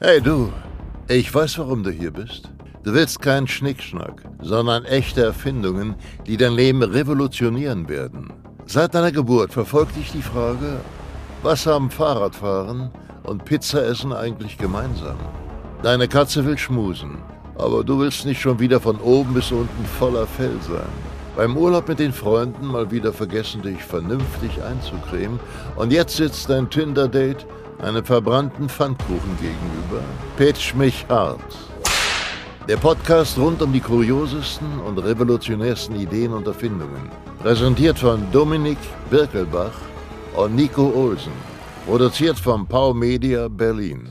Hey du, ich weiß, warum du hier bist. Du willst keinen Schnickschnack, sondern echte Erfindungen, die dein Leben revolutionieren werden. Seit deiner Geburt verfolgt dich die Frage, was haben Fahrradfahren und Pizzaessen eigentlich gemeinsam? Deine Katze will schmusen, aber du willst nicht schon wieder von oben bis unten voller Fell sein. Beim Urlaub mit den Freunden mal wieder vergessen, dich vernünftig einzucremen und jetzt sitzt dein Tinder-Date einem verbrannten Pfannkuchen gegenüber. Pitch mich hart. Der Podcast rund um die kuriosesten und revolutionärsten Ideen und Erfindungen. Präsentiert von Dominik Birkelbach und Nico Olsen. Produziert von Pau Media Berlin.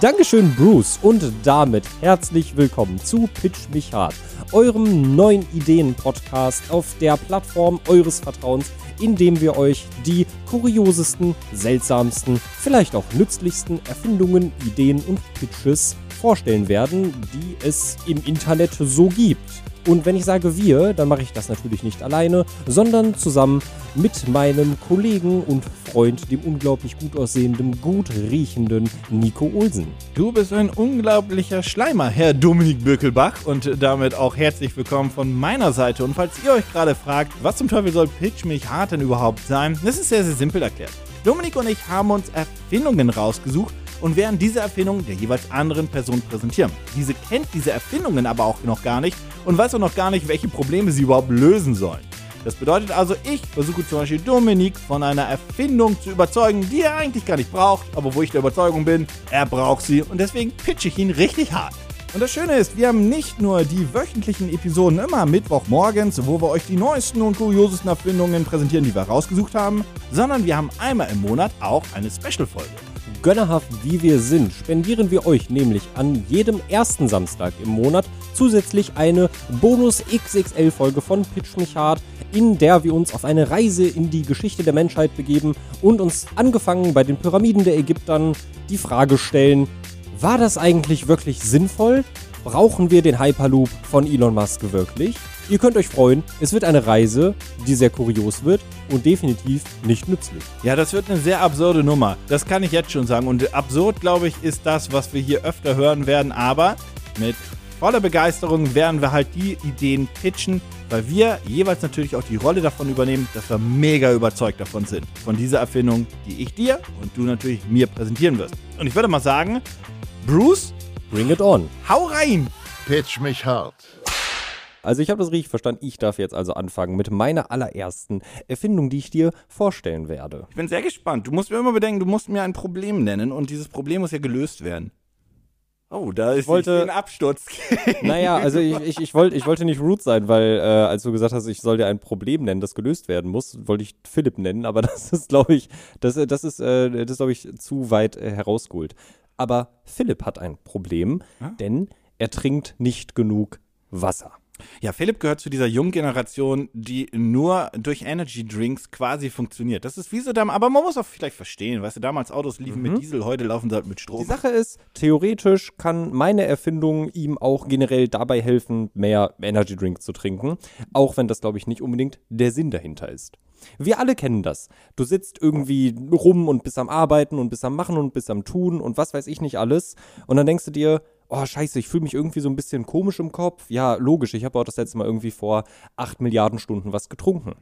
Dankeschön, Bruce, und damit herzlich willkommen zu Pitch mich hart, eurem neuen Ideen-Podcast auf der Plattform eures Vertrauens, in dem wir euch die kuriosesten, seltsamsten, vielleicht auch nützlichsten Erfindungen, Ideen und Pitches vorstellen werden, die es im Internet so gibt. Und wenn ich sage wir, dann mache ich das natürlich nicht alleine, sondern zusammen mit meinem Kollegen und Freund, dem unglaublich gut aussehenden, gut riechenden Nico Olsen. Du bist ein unglaublicher Schleimer, Herr Dominik Birkelbach, und damit auch herzlich willkommen von meiner Seite. Und falls ihr euch gerade fragt, was zum Teufel soll Pitch mich hart denn überhaupt sein, das ist sehr, sehr simpel erklärt. Dominik und ich haben uns Erfindungen rausgesucht und werden diese Erfindungen der jeweils anderen Person präsentieren. Diese kennt diese Erfindungen aber auch noch gar nicht und weiß auch noch gar nicht, welche Probleme sie überhaupt lösen sollen. Das bedeutet also, ich versuche zum Beispiel Dominik von einer Erfindung zu überzeugen, die er eigentlich gar nicht braucht, aber wo ich der Überzeugung bin, er braucht sie und deswegen pitche ich ihn richtig hart. Und das Schöne ist, wir haben nicht nur die wöchentlichen Episoden immer Mittwochmorgens, wo wir euch die neuesten und kuriosesten Erfindungen präsentieren, die wir rausgesucht haben, sondern wir haben einmal im Monat auch eine Special-Folge. Gönnerhaft wie wir sind, spendieren wir euch nämlich an jedem ersten Samstag im Monat zusätzlich eine Bonus XXL Folge von Pitch mich hart, in der wir uns auf eine Reise in die Geschichte der Menschheit begeben und uns angefangen bei den Pyramiden der Ägyptern die Frage stellen, war das eigentlich wirklich sinnvoll? Brauchen wir den Hyperloop von Elon Musk wirklich? Ihr könnt euch freuen, es wird eine Reise, die sehr kurios wird und definitiv nicht nützlich. Ja, das wird eine sehr absurde Nummer. Das kann ich jetzt schon sagen. Und absurd, glaube ich, ist das, was wir hier öfter hören werden. Aber mit voller Begeisterung werden wir halt die Ideen pitchen, weil wir jeweils natürlich auch die Rolle davon übernehmen, dass wir mega überzeugt davon sind. Von dieser Erfindung, die ich dir und du natürlich mir präsentieren wirst. Und ich würde mal sagen, Bruce, Bring it on. hau rein! Pitch mich hart. Also ich habe das richtig verstanden. Ich darf jetzt also anfangen mit meiner allerersten Erfindung, die ich dir vorstellen werde. Ich bin sehr gespannt. Du musst mir immer bedenken, du musst mir ein Problem nennen und dieses Problem muss ja gelöst werden. Oh, da ist wollte- ein Absturz. Naja, also ich, ich, ich, wollte, ich wollte nicht rude sein, weil äh, als du gesagt hast, ich soll dir ein Problem nennen, das gelöst werden muss, wollte ich Philipp nennen, aber das ist, glaube ich, das, äh, das ist, äh, das glaube ich, zu weit äh, herausgeholt. Aber Philipp hat ein Problem, denn er trinkt nicht genug Wasser. Ja, Philipp gehört zu dieser jungen Generation, die nur durch Energy Drinks quasi funktioniert. Das ist wie so damals, aber man muss auch vielleicht verstehen, weißt du, damals Autos liefen mit Diesel, heute laufen sie halt mit Die Strom. Sache ist, theoretisch kann meine Erfindung ihm auch generell dabei helfen, mehr Energy Drinks zu trinken, auch wenn das, glaube ich, nicht unbedingt der Sinn dahinter ist. Wir alle kennen das. Du sitzt irgendwie rum und bist am Arbeiten und bist am Machen und bist am Tun und was weiß ich nicht alles. Und dann denkst du dir, oh scheiße, ich fühle mich irgendwie so ein bisschen komisch im Kopf. Ja, logisch, ich habe auch das letzte Mal irgendwie vor acht Milliarden Stunden was getrunken.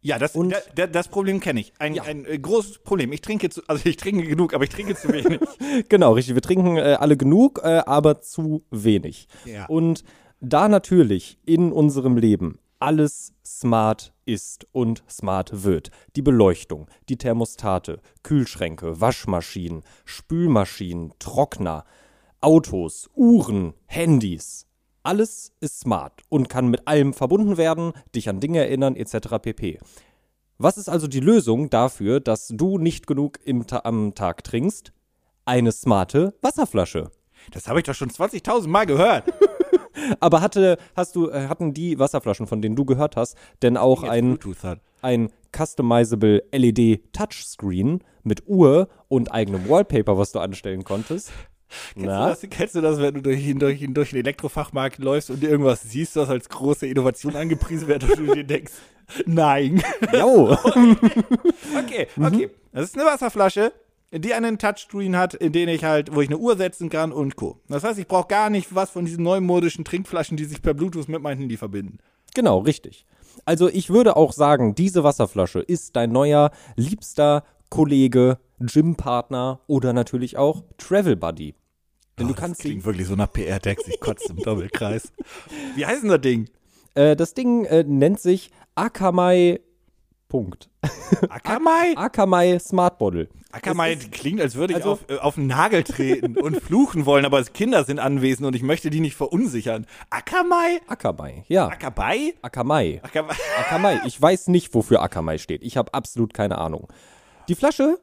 Ja, das, Und- da, da, das Problem kenne ich. Ein, Ja. ein äh, großes Problem. Ich trinke zu, also ich trinke genug, aber ich trinke zu wenig. Genau, richtig. Wir trinken äh, alle genug, äh, aber zu wenig. Ja. Und da natürlich in unserem Leben alles smart ist und smart wird, die Beleuchtung, die Thermostate, Kühlschränke, Waschmaschinen, Spülmaschinen, Trockner, Autos, Uhren, Handys, alles ist smart und kann mit allem verbunden werden, dich an Dinge erinnern etc. pp. Was ist also die Lösung dafür, dass du nicht genug Ta am Tag trinkst? Eine smarte Wasserflasche. Das habe ich doch schon 20.000 Mal gehört. Aber hatte, hast du, äh, hatten die Wasserflaschen, von denen du gehört hast, denn auch ein, ein customizable LED Touchscreen mit Uhr und eigenem Wallpaper, was du anstellen konntest? Kennst, du das, kennst du das, wenn du durch, durch, durch den Elektrofachmarkt läufst und irgendwas siehst, was als große Innovation angepriesen wird und du dir denkst, nein. Jo. Okay, okay. Das ist eine Wasserflasche die einen Touchscreen hat, in den ich halt, wo ich eine Uhr setzen kann und Co. Das heißt, ich brauche gar nicht was von diesen neumodischen Trinkflaschen, die sich per Bluetooth mit meinem Handy verbinden. Genau, richtig. Also ich würde auch sagen, diese Wasserflasche ist dein neuer, liebster Kollege, Gympartner oder natürlich auch Travel Buddy. Denn du Oh, das kannst klingt wirklich so nach PR-Text, ich kotze im Doppelkreis. Wie heißt denn das Ding? äh, das Ding äh, nennt sich Akamai Punkt. Akamai? Akamai Smart Bottle. Akamai klingt, als würde ich also- auf, äh, auf einen Nagel treten und fluchen wollen, aber Kinder sind anwesend und ich möchte die nicht verunsichern. Akamai? Akamai, ja. Akabai? Akamai. Akamai. Akamai. Ich weiß nicht, wofür Akamai steht. Ich habe absolut keine Ahnung. Die Flasche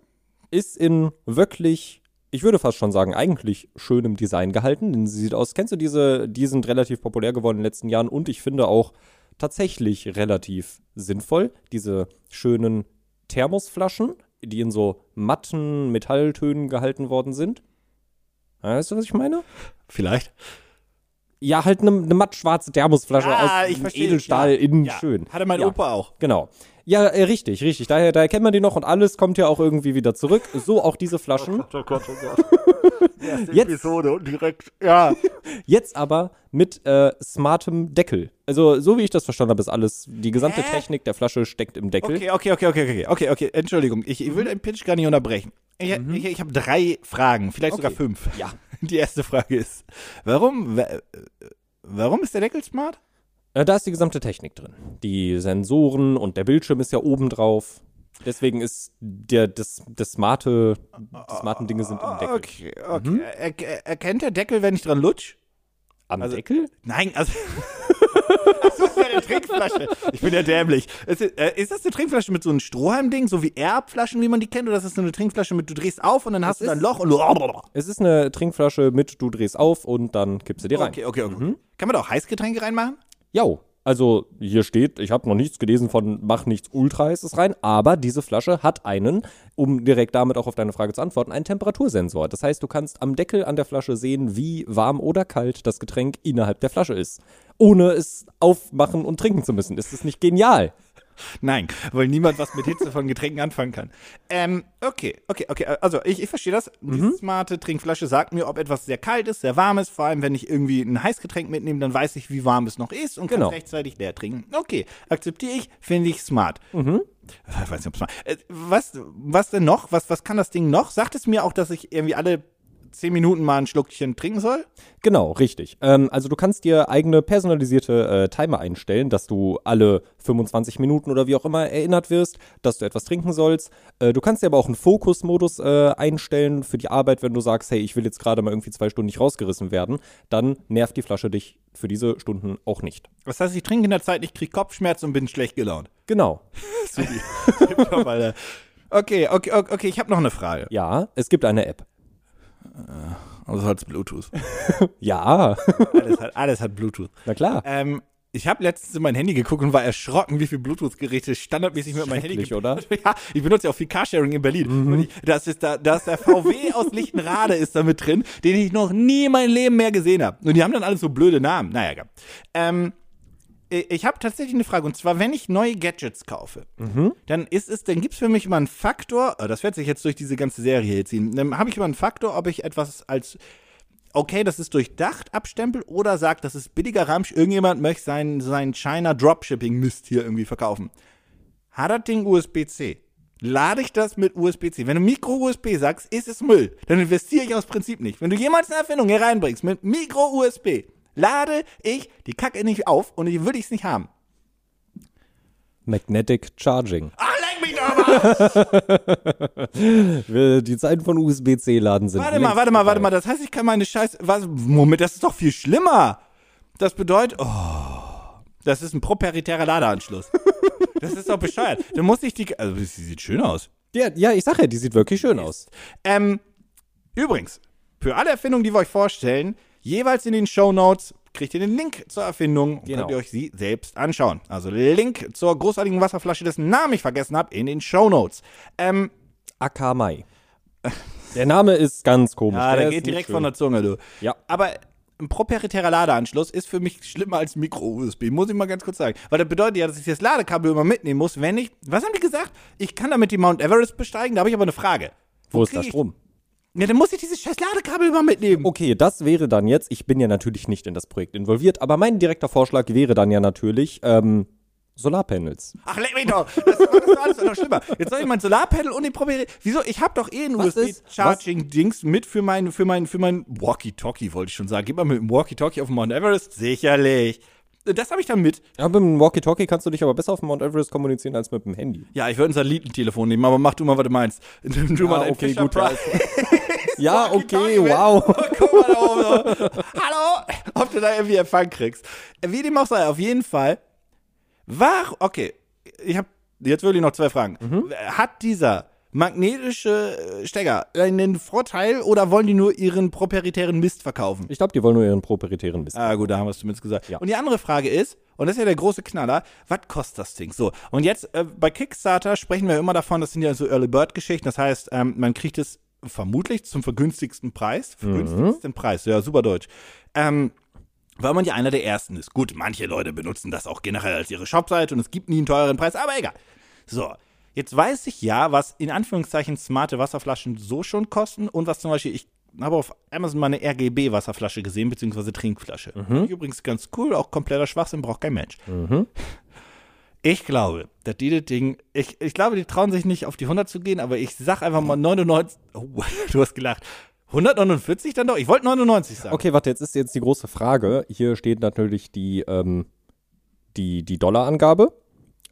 ist in wirklich, ich würde fast schon sagen, eigentlich schönem Design gehalten. Denn sie sieht aus, kennst du diese, die sind relativ populär geworden in den letzten Jahren und ich finde auch tatsächlich relativ sinnvoll. Diese schönen Thermosflaschen, die in so matten Metalltönen gehalten worden sind. Weißt du, was ich meine? Vielleicht. Ja, halt eine ne mattschwarze Thermosflasche Ah, aus ich verstehe. Edelstahl Ja, innen ja. schön. Hatte mein ja. Opa auch. Genau. Ja, äh, richtig, richtig. Daher, daher kennt man die noch und alles kommt ja auch irgendwie wieder zurück. So auch diese Flaschen. Oh Gott, oh Gott. Erste Jetzt- Episode und direkt, ja. Jetzt aber mit äh, smartem Deckel. Also, so wie ich das verstanden habe, ist alles, die gesamte Hä? Technik der Flasche steckt im Deckel. Okay, okay, okay, okay, okay, okay, okay. Entschuldigung, ich, ich will deinen Pitch gar nicht unterbrechen. Ich, ich, ich habe drei Fragen, vielleicht sogar Okay. fünf. Ja. Die erste Frage ist, warum, wa- warum ist der Deckel smart? Äh, da ist die gesamte Technik drin. Die Sensoren und der Bildschirm ist ja oben drauf. Deswegen ist der, das, das smarte, die smarten Dinge sind im Deckel. Okay, okay. Er, er, erkennt der Deckel, wenn ich dran lutsch? Am also- Deckel? Nein, also. Das wäre eine Trinkflasche. Ich bin ja dämlich. Ist, äh, ist das eine Trinkflasche mit so einem Strohhalm-Ding, so wie Air-Flaschen, wie man die kennt? Oder ist das so eine Trinkflasche mit, du drehst auf und dann hast du ist- da ein Loch und du. Es ist eine Trinkflasche mit, du drehst auf und dann kippst du die rein. Okay, okay, okay. Kann man da auch Heißgetränke reinmachen? Jo, also hier steht, ich habe noch nichts gelesen von mach nichts ultra heißes rein, aber diese Flasche hat einen, um direkt damit auch auf deine Frage zu antworten, einen Temperatursensor. Das heißt, du kannst am Deckel an der Flasche sehen, wie warm oder kalt das Getränk innerhalb der Flasche ist, ohne es aufmachen und trinken zu müssen. Ist das nicht genial? Nein, weil niemand was mit Hitze von Getränken anfangen kann. Ähm, okay, okay, okay. Also ich, ich verstehe das. Mhm. Die smarte Trinkflasche sagt mir, ob etwas sehr kalt ist, sehr warm ist. Vor allem, wenn ich irgendwie ein Heißgetränk mitnehme, dann weiß ich, wie warm es noch ist und Genau. kann rechtzeitig leer trinken. Okay, akzeptiere ich, finde ich smart. Mhm. Ich weiß nicht, ob smart. Äh, was, was denn noch? Was, was kann das Ding noch? Sagt es mir auch, dass ich irgendwie alle zehn Minuten mal ein Schluckchen trinken soll? Genau, richtig. Ähm, also du kannst dir eigene personalisierte äh, Timer einstellen, dass du alle 25 Minuten oder wie auch immer erinnert wirst, dass du etwas trinken sollst. Äh, du kannst dir aber auch einen Fokusmodus äh, einstellen für die Arbeit, wenn du sagst, hey, ich will jetzt gerade mal irgendwie zwei Stunden nicht rausgerissen werden, dann nervt die Flasche dich für diese Stunden auch nicht. Das heißt, ich trinke in der Zeit nicht, kriege Kopfschmerzen und bin schlecht gelaunt. Genau. Okay, okay, okay, okay, ich habe noch eine Frage. Ja, es gibt eine App. Also als Bluetooth. Ja, Alles hat, alles hat Bluetooth. na klar. Ähm, ich habe letztens in mein Handy geguckt und war erschrocken, wie viele Bluetooth-Geräte standardmäßig mit meinem Handy ge- oder? Ja, ich benutze ja auch viel Carsharing in Berlin. Und ich, das ist da, da ist der VW aus Lichtenrade ist da mit drin, den ich noch nie in meinem Leben mehr gesehen habe. Und die haben dann alle so blöde Namen. Naja, egal. Ähm, ich ich habe tatsächlich eine Frage und zwar, wenn ich neue Gadgets kaufe, dann ist es, dann gibt es für mich immer einen Faktor, oh, das wird sich jetzt durch diese ganze Serie hier ziehen, dann habe ich immer einen Faktor, ob ich etwas als okay, das ist durchdacht abstempel oder sagt, das ist billiger Ramsch, irgendjemand möchte sein, sein China Dropshipping Mist hier irgendwie verkaufen. Hat das Ding USB-C? Lade ich das mit USB-C? Wenn du Micro-USB sagst, ist es Müll. Dann investiere ich aus Prinzip nicht. Wenn du jemals eine Erfindung hier reinbringst mit Micro-USB, lade ich die Kacke nicht auf und die würde ich es nicht haben. Magnetic Charging. Ah, leck mich doch mal! Die Zeiten von USB-C-Laden sind. Warte mal, warte mal, warte mal. Das heißt, ich kann meine Scheiße. Was? Moment, das ist doch viel schlimmer. Das bedeutet. Oh. Das ist ein proprietärer Ladeanschluss. das ist doch bescheuert. Dann muss ich die. Also, sie sieht schön aus. Ja, ja, ich sag ja, die sieht wirklich schön aus. Ähm, übrigens, für alle Erfindungen, die wir euch vorstellen, jeweils in den Show Notes kriegt ihr den Link zur Erfindung und Genau. könnt ihr euch sie selbst anschauen. Also Link zur großartigen Wasserflasche, dessen Namen ich vergessen habe, in den Show Notes. Ähm, Akamai. Der Name ist ganz komisch. ja, der ist geht direkt schön. von der Zunge, du. Ja. Aber ein proprietärer Ladeanschluss ist für mich schlimmer als Micro-USB, muss ich mal ganz kurz sagen. Weil das bedeutet ja, dass ich das Ladekabel immer mitnehmen muss, wenn ich. Was haben die gesagt? Ich kann damit die Mount Everest besteigen, da habe ich aber eine Frage. Wo ist krieg da ich- Strom? Ja, dann muss ich dieses scheiß Ladekabel mal mitnehmen. Okay, das wäre dann jetzt, ich bin ja natürlich nicht in das Projekt involviert, aber mein direkter Vorschlag wäre dann ja natürlich ähm, Solarpanels. Ach, leck mich doch. Das ist das alles noch schlimmer. Jetzt soll ich mein Solarpanel und den Probieren. Wieso? Ich habe doch eh ein USB-Charging-Dings mit für mein, für mein, für mein Walkie-Talkie, wollte ich schon sagen. Gib mal mit dem Walkie-Talkie auf den Mount Everest. Sicherlich. Das habe ich dann mit. Ja, mit dem Walkie-Talkie kannst du dich aber besser auf dem Mount Everest kommunizieren als mit dem Handy. Ja, ich würde ein Satellitentelefon nehmen, aber mach du mal, was du meinst. Nimm du mal dein okay, Fisher gut, Price. Ja, okay, wow. Guck mal da oben. so. Hallo? Ob du da irgendwie Empfang kriegst. Wie dem auch sei, auf jeden Fall. War, okay, ich habe jetzt wirklich noch zwei Fragen. Mhm. Hat dieser magnetische Stecker einen Vorteil oder wollen die nur ihren proprietären Mist verkaufen? Ich glaube, die wollen nur ihren proprietären Wissen. Ah, gut, da haben wir es zumindest gesagt. Ja. Und die andere Frage ist, und das ist ja der große Knaller, was kostet das Ding? So, und jetzt äh, bei Kickstarter sprechen wir immer davon, das sind ja so Early Bird Geschichten, das heißt, ähm, man kriegt es vermutlich zum vergünstigsten Preis. Vergünstigsten Preis, ja, super deutsch. Ähm, weil man ja einer der ersten ist. Gut, manche Leute benutzen das auch generell als ihre Shopseite und es gibt nie einen teureren Preis, aber egal. So, jetzt weiß ich ja, was in Anführungszeichen smarte Wasserflaschen so schon kosten und was zum Beispiel, ich habe auf Amazon mal eine RGB-Wasserflasche gesehen, beziehungsweise Trinkflasche. Übrigens ganz cool, auch kompletter Schwachsinn, braucht kein Mensch. Ich glaube, dass die das Ding, ich, ich glaube, die trauen sich nicht auf die 100 zu gehen, aber ich sag einfach mal 99, oh, du hast gelacht. 149 dann doch? Ich wollte 99 sagen. Okay, warte, jetzt ist jetzt die große Frage. Hier steht natürlich die, ähm, die, die Dollarangabe.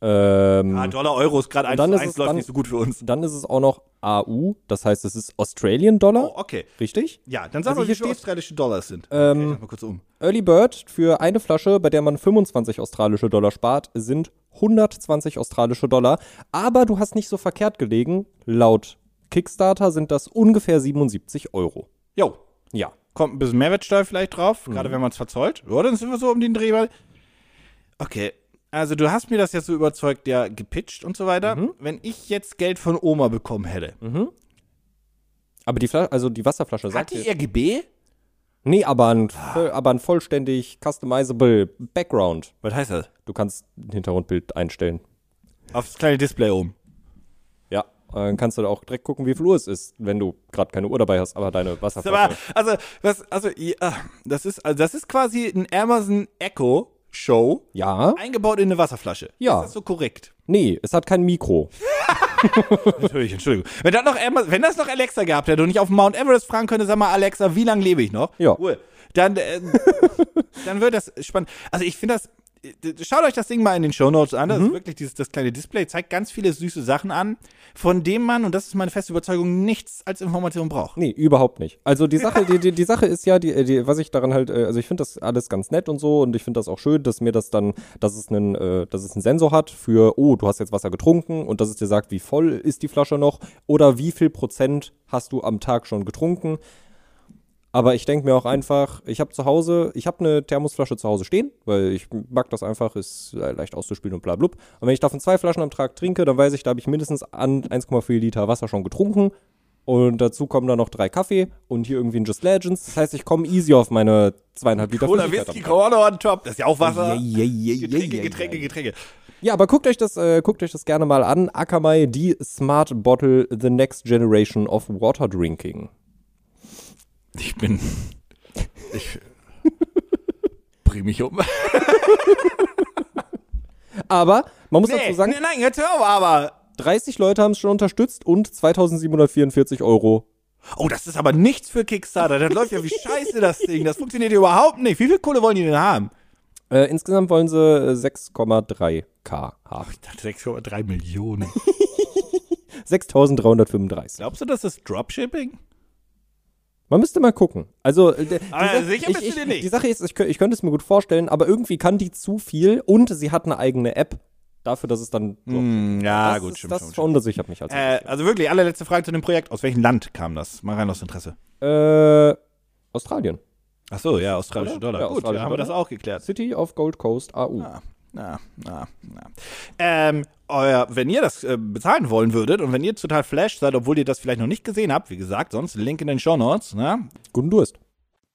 Ähm, Ah, Dollar, Euro ist gerade 1 dann zu ist 1, es läuft dann- nicht so gut für uns. dann ist es auch noch AU, das heißt, es ist Australian Dollar, Oh, okay. richtig? Ja, dann sag Also mal, wie viele australische Dollars sind. Ähm, Okay, mal kurz um. Early Bird für eine Flasche, bei der man 25 australische Dollar spart, sind 120 australische Dollar. Aber du hast nicht so verkehrt gelegen. Laut Kickstarter sind das ungefähr 77 Euro. Jo, Ja. kommt ein bisschen Mehrwertsteuer vielleicht drauf, Mhm. gerade wenn man es verzollt. Ja, dann sind wir so um den Dreh. Okay, also du hast mir das jetzt so überzeugt, ja, gepitcht und so weiter. Mhm. Wenn ich jetzt Geld von Oma bekommen hätte, Aber die, Fla also die Wasserflasche hat sagt die dir- RGB? Nee, aber ein, voll- aber ein vollständig customizable Background. Was heißt das? Du kannst ein Hintergrundbild einstellen. Aufs kleine Display oben. Ja. Dann kannst du da auch direkt gucken, wie viel Uhr es ist, wenn du gerade keine Uhr dabei hast, aber deine Aber, Wasserflasche. also, was, also, ja, das ist, also, das ist quasi ein Amazon Echo Show Ja. eingebaut in eine Wasserflasche. Ja. Ist das so korrekt? Nee, es hat kein Mikro. Natürlich, Entschuldigung. Wenn das noch, wenn das noch Alexa gehabt hätte und ich auf Mount Everest fragen könnte, sag mal, Alexa, wie lange lebe ich noch? Ja. Ruhe. Dann, äh, dann wird das spannend. Also ich finde das, schaut euch das Ding mal in den Shownotes an. Das Mhm. ist wirklich dieses, das kleine Display, zeigt ganz viele süße Sachen an, von dem man, und das ist meine feste Überzeugung, nichts als Information braucht. Nee, überhaupt nicht. Also die Sache, die, die, die Sache ist ja, die, die, was ich daran halt, äh, also ich finde das alles ganz nett und so und ich finde das auch schön, dass mir das dann, dass es einen, äh, dass es einen Sensor hat für, oh, du hast jetzt Wasser getrunken und dass es dir sagt, wie voll ist die Flasche noch oder wie viel Prozent hast du am Tag schon getrunken. Aber ich denke mir auch einfach, ich habe zu Hause, ich habe eine Thermosflasche zu Hause stehen, weil ich mag das einfach, ist äh, leicht auszuspielen und bla blub. Und wenn ich davon zwei Flaschen am Tag trinke, dann weiß ich, da habe ich mindestens an 1,4 Liter Wasser schon getrunken. Und dazu kommen dann noch drei Kaffee und hier irgendwie ein Just Legends. Das heißt, ich komme easy auf meine zweieinhalb Liter Oder Whisky. Corona on top. Das ist ja auch Wasser. Ja, ja, ja, ja, Getränke, Getränke. Getränke. Ja, aber guckt euch das, äh, guckt euch das gerne mal an. Akamai, die Smart Bottle, the next generation of water drinking. Ich bin. Ich. Bring mich um. Aber man muss Nee, dazu sagen, nee, nein, jetzt hör auf, aber. 30 Leute haben es schon unterstützt und 2744 Euro. Oh, das ist aber nichts für Kickstarter. Das läuft ja wie scheiße, das Ding. Das funktioniert überhaupt nicht. Wie viel Kohle wollen die denn haben? Äh, insgesamt wollen sie äh, 6,3k haben. Ich dachte 6,3 Millionen. 6335. Glaubst du, das ist Dropshipping? Man müsste mal gucken. Also, äh, Aber die Sa- sicher ich, bist du ich, dir nicht. Die Sache ist, ich, ich könnte es mir gut vorstellen, aber irgendwie kann die zu viel und sie hat eine eigene App dafür, dass es dann. Hm, ja, das gut, ist, stimmt das schon. stimmt. verunsichert mich als Äh, also wirklich, allerletzte Frage zu dem Projekt. Aus welchem Land kam das? Mal rein aus Interesse. äh, Australien. Ach so, ja, australische? Dollar. Ja, Gut, ja, haben wir das auch geklärt. City of Gold Coast AU. Ah, na, na, na. Ähm, euer, wenn ihr das äh, bezahlen wollen würdet und wenn ihr total flash seid, obwohl ihr das vielleicht noch nicht gesehen habt, wie gesagt, sonst Link in den Show Notes, ne? Guten Durst.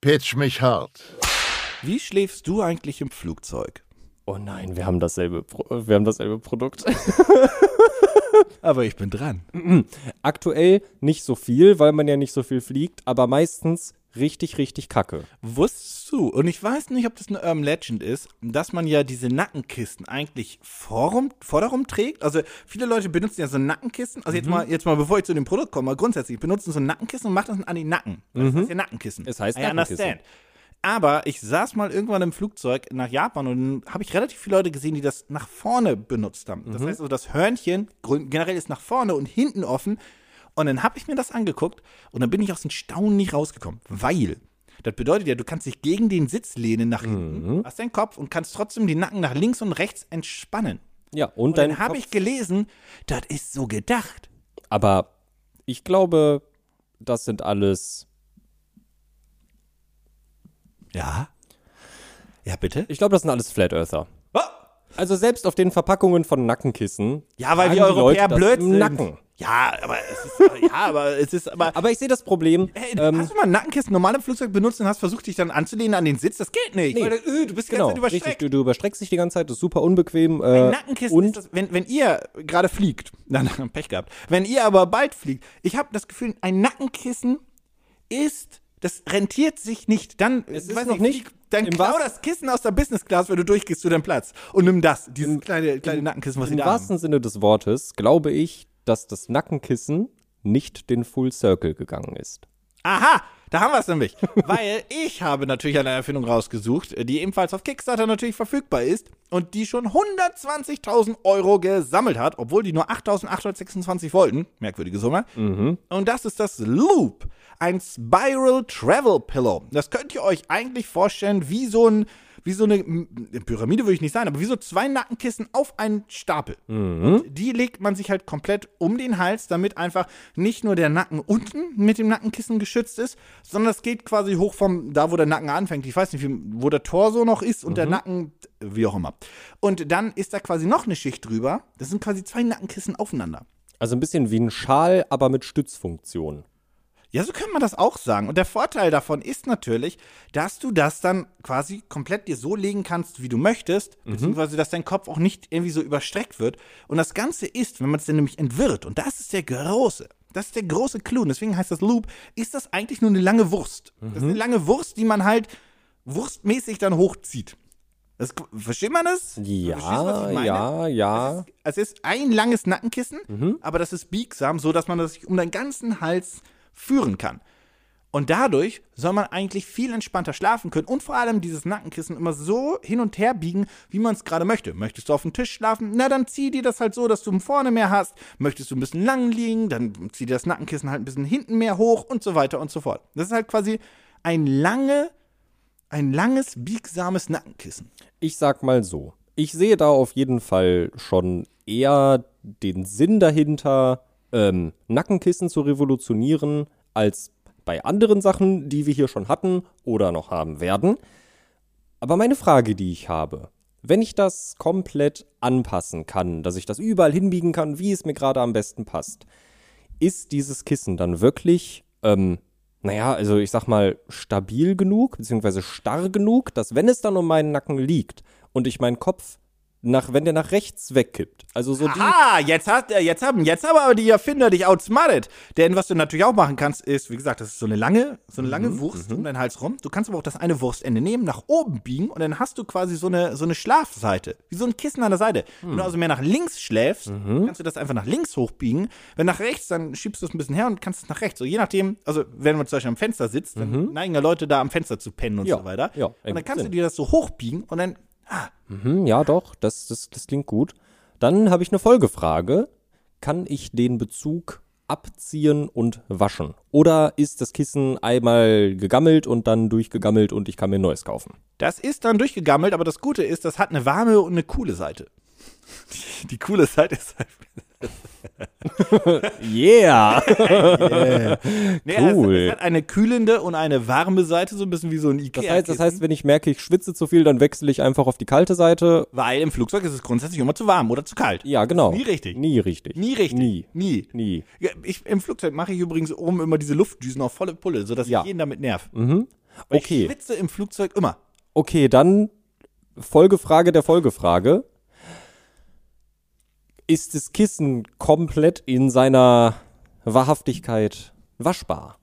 Pitch mich hart. Wie schläfst du eigentlich im Flugzeug? Oh nein, wir haben dasselbe, Pro wir haben dasselbe Produkt. Aber ich bin dran. Aktuell nicht so viel, weil man ja nicht so viel fliegt, aber meistens richtig, richtig kacke. Wusstest du, und ich weiß nicht, ob das eine Urban Legend ist, dass man ja diese Nackenkisten eigentlich vorrum, vorderum trägt? Also viele Leute benutzen ja so Nackenkissen. Also jetzt mal, jetzt mal, bevor ich zu dem Produkt komme, grundsätzlich benutzen so Nackenkissen und machen das an die Nacken. Das heißt ja Nackenkissen. Es heißt I Nackenkissen. understand. Aber ich saß mal irgendwann im Flugzeug nach Japan und dann habe ich relativ viele Leute gesehen, die das nach vorne benutzt haben. Das heißt also, das Hörnchen generell ist nach vorne und hinten offen. Und dann habe ich mir das angeguckt und dann bin ich aus dem Staunen nicht rausgekommen, weil das bedeutet ja, du kannst dich gegen den Sitz lehnen nach hinten, hast deinen Kopf und kannst trotzdem den Nacken nach links und rechts entspannen. Ja, und, Und dann habe ich gelesen, das ist so gedacht. Aber ich glaube, das sind alles. Ja. Ja, bitte? Ich glaube, das sind alles Flat Earther. Also selbst auf den Verpackungen von Nackenkissen. Ja, weil wir Leute Europäer das blöd sind. Nacken. Ja, aber es ist, ja, aber es ist, aber. Aber ich sehe das Problem. Hey, ähm, hast du mal ein Nackenkissen normal im Flugzeug benutzt und hast versucht, dich dann anzulehnen an den Sitz? Das geht nicht. Nee. Weil, äh, du bist genau, richtig. Du, du überstreckst dich die ganze Zeit, das ist super unbequem. Äh, Ein Nackenkissen und ist das, wenn, wenn ihr gerade fliegt, dann Pech gehabt. Wenn ihr aber bald fliegt, ich habe das Gefühl, ein Nackenkissen ist, das rentiert sich nicht. Dann, Es ich ist weiß noch nicht dann im klau wahrsten- das Kissen aus der Business Class, wenn du durchgehst zu deinem Platz und nimm das, dieses kleine, kleine Nackenkissen, was im sie da haben. wahrsten Sinne des Wortes glaube ich, dass das Nackenkissen nicht den Full Circle gegangen ist. Aha, da haben wir es nämlich. Weil ich habe natürlich eine Erfindung rausgesucht, die ebenfalls auf Kickstarter natürlich verfügbar ist und die schon 120.000 Euro gesammelt hat, obwohl die nur 8.826 wollten. Merkwürdige Summe. Und das ist das Loop. Ein Spiral Travel Pillow. Das könnt ihr euch eigentlich vorstellen wie so ein wie so eine Pyramide würde ich nicht sagen, aber wie so zwei Nackenkissen auf einen Stapel. Und die legt man sich halt komplett um den Hals, damit einfach nicht nur der Nacken unten mit dem Nackenkissen geschützt ist, sondern es geht quasi hoch vom, da wo der Nacken anfängt. Ich weiß nicht, wie, wo der Torso noch ist und der Nacken, wie auch immer. Und dann ist da quasi noch eine Schicht drüber. Das sind quasi zwei Nackenkissen aufeinander. Also ein bisschen wie ein Schal, aber mit Stützfunktion. Ja, so kann man das auch sagen. Und der Vorteil davon ist natürlich, dass du das dann quasi komplett dir so legen kannst, wie du möchtest, beziehungsweise dass dein Kopf auch nicht irgendwie so überstreckt wird. Und das Ganze ist, wenn man es dann nämlich entwirrt, und das ist der große, das ist der große Clou, und deswegen heißt das Loop, ist das eigentlich nur eine lange Wurst. Das ist eine lange Wurst, die man halt wurstmäßig dann hochzieht. Das, versteht man das? Ja, ja, ja. Es ist ein langes Nackenkissen, aber das ist biegsam, so dass man das sich um den ganzen Hals führen kann. Und dadurch soll man eigentlich viel entspannter schlafen können und vor allem dieses Nackenkissen immer so hin und her biegen, wie man es gerade möchte. Möchtest du auf dem Tisch schlafen? Na, dann zieh dir das halt so, dass du vorne mehr hast. Möchtest du ein bisschen lang liegen? Dann zieh dir das Nackenkissen halt ein bisschen hinten mehr hoch und so weiter und so fort. Das ist halt quasi ein lange, ein langes, biegsames Nackenkissen. Ich sag mal so. Ich sehe da auf jeden Fall schon eher den Sinn dahinter, ähm, Nackenkissen zu revolutionieren, als bei anderen Sachen, die wir hier schon hatten oder noch haben werden. Aber meine Frage, die ich habe, wenn ich das komplett anpassen kann, dass ich das überall hinbiegen kann, wie es mir gerade am besten passt, ist dieses Kissen dann wirklich, ähm, naja, also ich sag mal, stabil genug, beziehungsweise starr genug, dass wenn es dann um meinen Nacken liegt und ich meinen Kopf nach, wenn der nach rechts wegkippt, also so die, Aha, jetzt, hat, äh, jetzt, haben, jetzt haben aber die Erfinder dich outsmartet. Denn was du natürlich auch machen kannst, ist, wie gesagt, das ist so eine lange, so eine lange Wurst um deinen Hals rum. Du kannst aber auch das eine Wurstende nehmen, nach oben biegen und dann hast du quasi so eine, so eine Schlafseite. Wie so ein Kissen an der Seite. Wenn du also mehr nach links schläfst, kannst du das einfach nach links hochbiegen. Wenn nach rechts, dann schiebst du es ein bisschen her und kannst es nach rechts. So je nachdem, also wenn man zum Beispiel am Fenster sitzt, dann neigen ja Leute da am Fenster zu pennen und Ja, so weiter. ja, und dann kannst du Sinn. dir das so hochbiegen und dann Hm, ja doch, das, das, das klingt gut. Dann habe ich eine Folgefrage. Kann ich den Bezug abziehen und waschen? Oder ist das Kissen einmal gegammelt und dann durchgegammelt und ich kann mir ein neues kaufen? Das ist dann durchgegammelt, aber das Gute ist, das hat eine warme und eine coole Seite. Die, die coole Seite ist halt. Yeah! Nee, Cool. Es, es hat eine kühlende und eine warme Seite, so ein bisschen wie so ein ikea Das heißt, das heißt, wenn ich merke, ich schwitze zu viel, dann wechsle ich einfach auf die kalte Seite. Weil im Flugzeug ist es grundsätzlich immer zu warm oder zu kalt. Ja, genau. Nie richtig. Nie richtig. Nie richtig. Nie. Nie. Nie. Ja, ich, Im Flugzeug mache ich übrigens oben immer diese Luftdüsen auf volle Pulle, sodass Ja. ich jeden damit nerv. Weil Ich Okay. schwitze im Flugzeug immer. Okay, dann Folgefrage der Folgefrage. Ist das Kissen komplett in seiner Wahrhaftigkeit waschbar?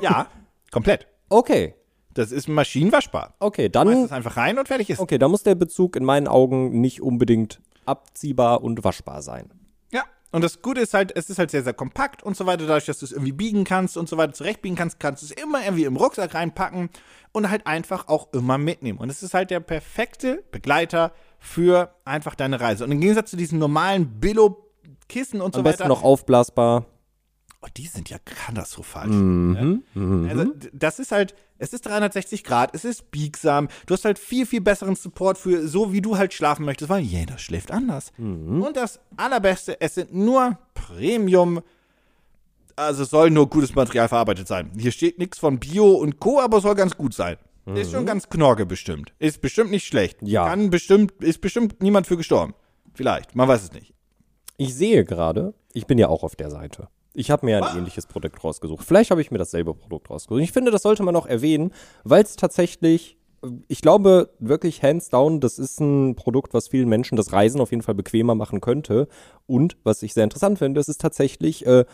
Ja, komplett. Okay, Das ist maschinenwaschbar. okay, Du dann, es einfach rein und fertig ist. okay, da muss der Bezug in meinen Augen nicht unbedingt abziehbar und waschbar sein. Ja. Und das Gute ist halt, es ist halt sehr, sehr kompakt und so weiter. Dadurch, dass du es irgendwie biegen kannst und so weiter zurechtbiegen kannst, kannst du es immer irgendwie im Rucksack reinpacken und halt einfach auch immer mitnehmen. Und es ist halt der perfekte Begleiter für einfach deine Reise. Und im Gegensatz zu diesen normalen Billo-Kissen und so Am besten weiter. noch aufblasbar. Oh, die sind ja katastrophal. Ja. Also, d- das ist halt, es ist 360 Grad, es ist biegsam. Du hast halt viel, viel besseren Support für so, wie du halt schlafen möchtest, weil jeder schläft anders. Und das Allerbeste, es sind nur Premium. Also, es soll nur gutes Material verarbeitet sein. Hier steht nichts von Bio und Co., aber soll ganz gut sein. Ist schon ganz knorke bestimmt. Ist bestimmt nicht schlecht. Ja. Kann bestimmt, ist bestimmt niemand für gestorben. Vielleicht, man weiß es nicht. Ich sehe gerade, ich bin ja auch auf der Seite. Ich habe mir ein ähnliches Produkt rausgesucht. Vielleicht habe ich mir dasselbe Produkt rausgesucht. Ich finde, das sollte man auch erwähnen, weil es tatsächlich, ich glaube wirklich hands down, das ist ein Produkt, was vielen Menschen das Reisen auf jeden Fall bequemer machen könnte. Und was ich sehr interessant finde, es ist tatsächlich äh,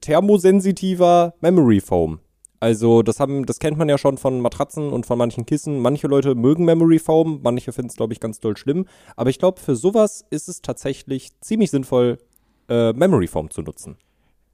thermosensitiver Memory Foam. Also das haben, das kennt man ja schon von Matratzen und von manchen Kissen. Manche Leute mögen Memory Foam, manche finden es, glaube ich, ganz doll schlimm. Aber ich glaube, für sowas ist es tatsächlich ziemlich sinnvoll, äh, Memory Foam zu nutzen.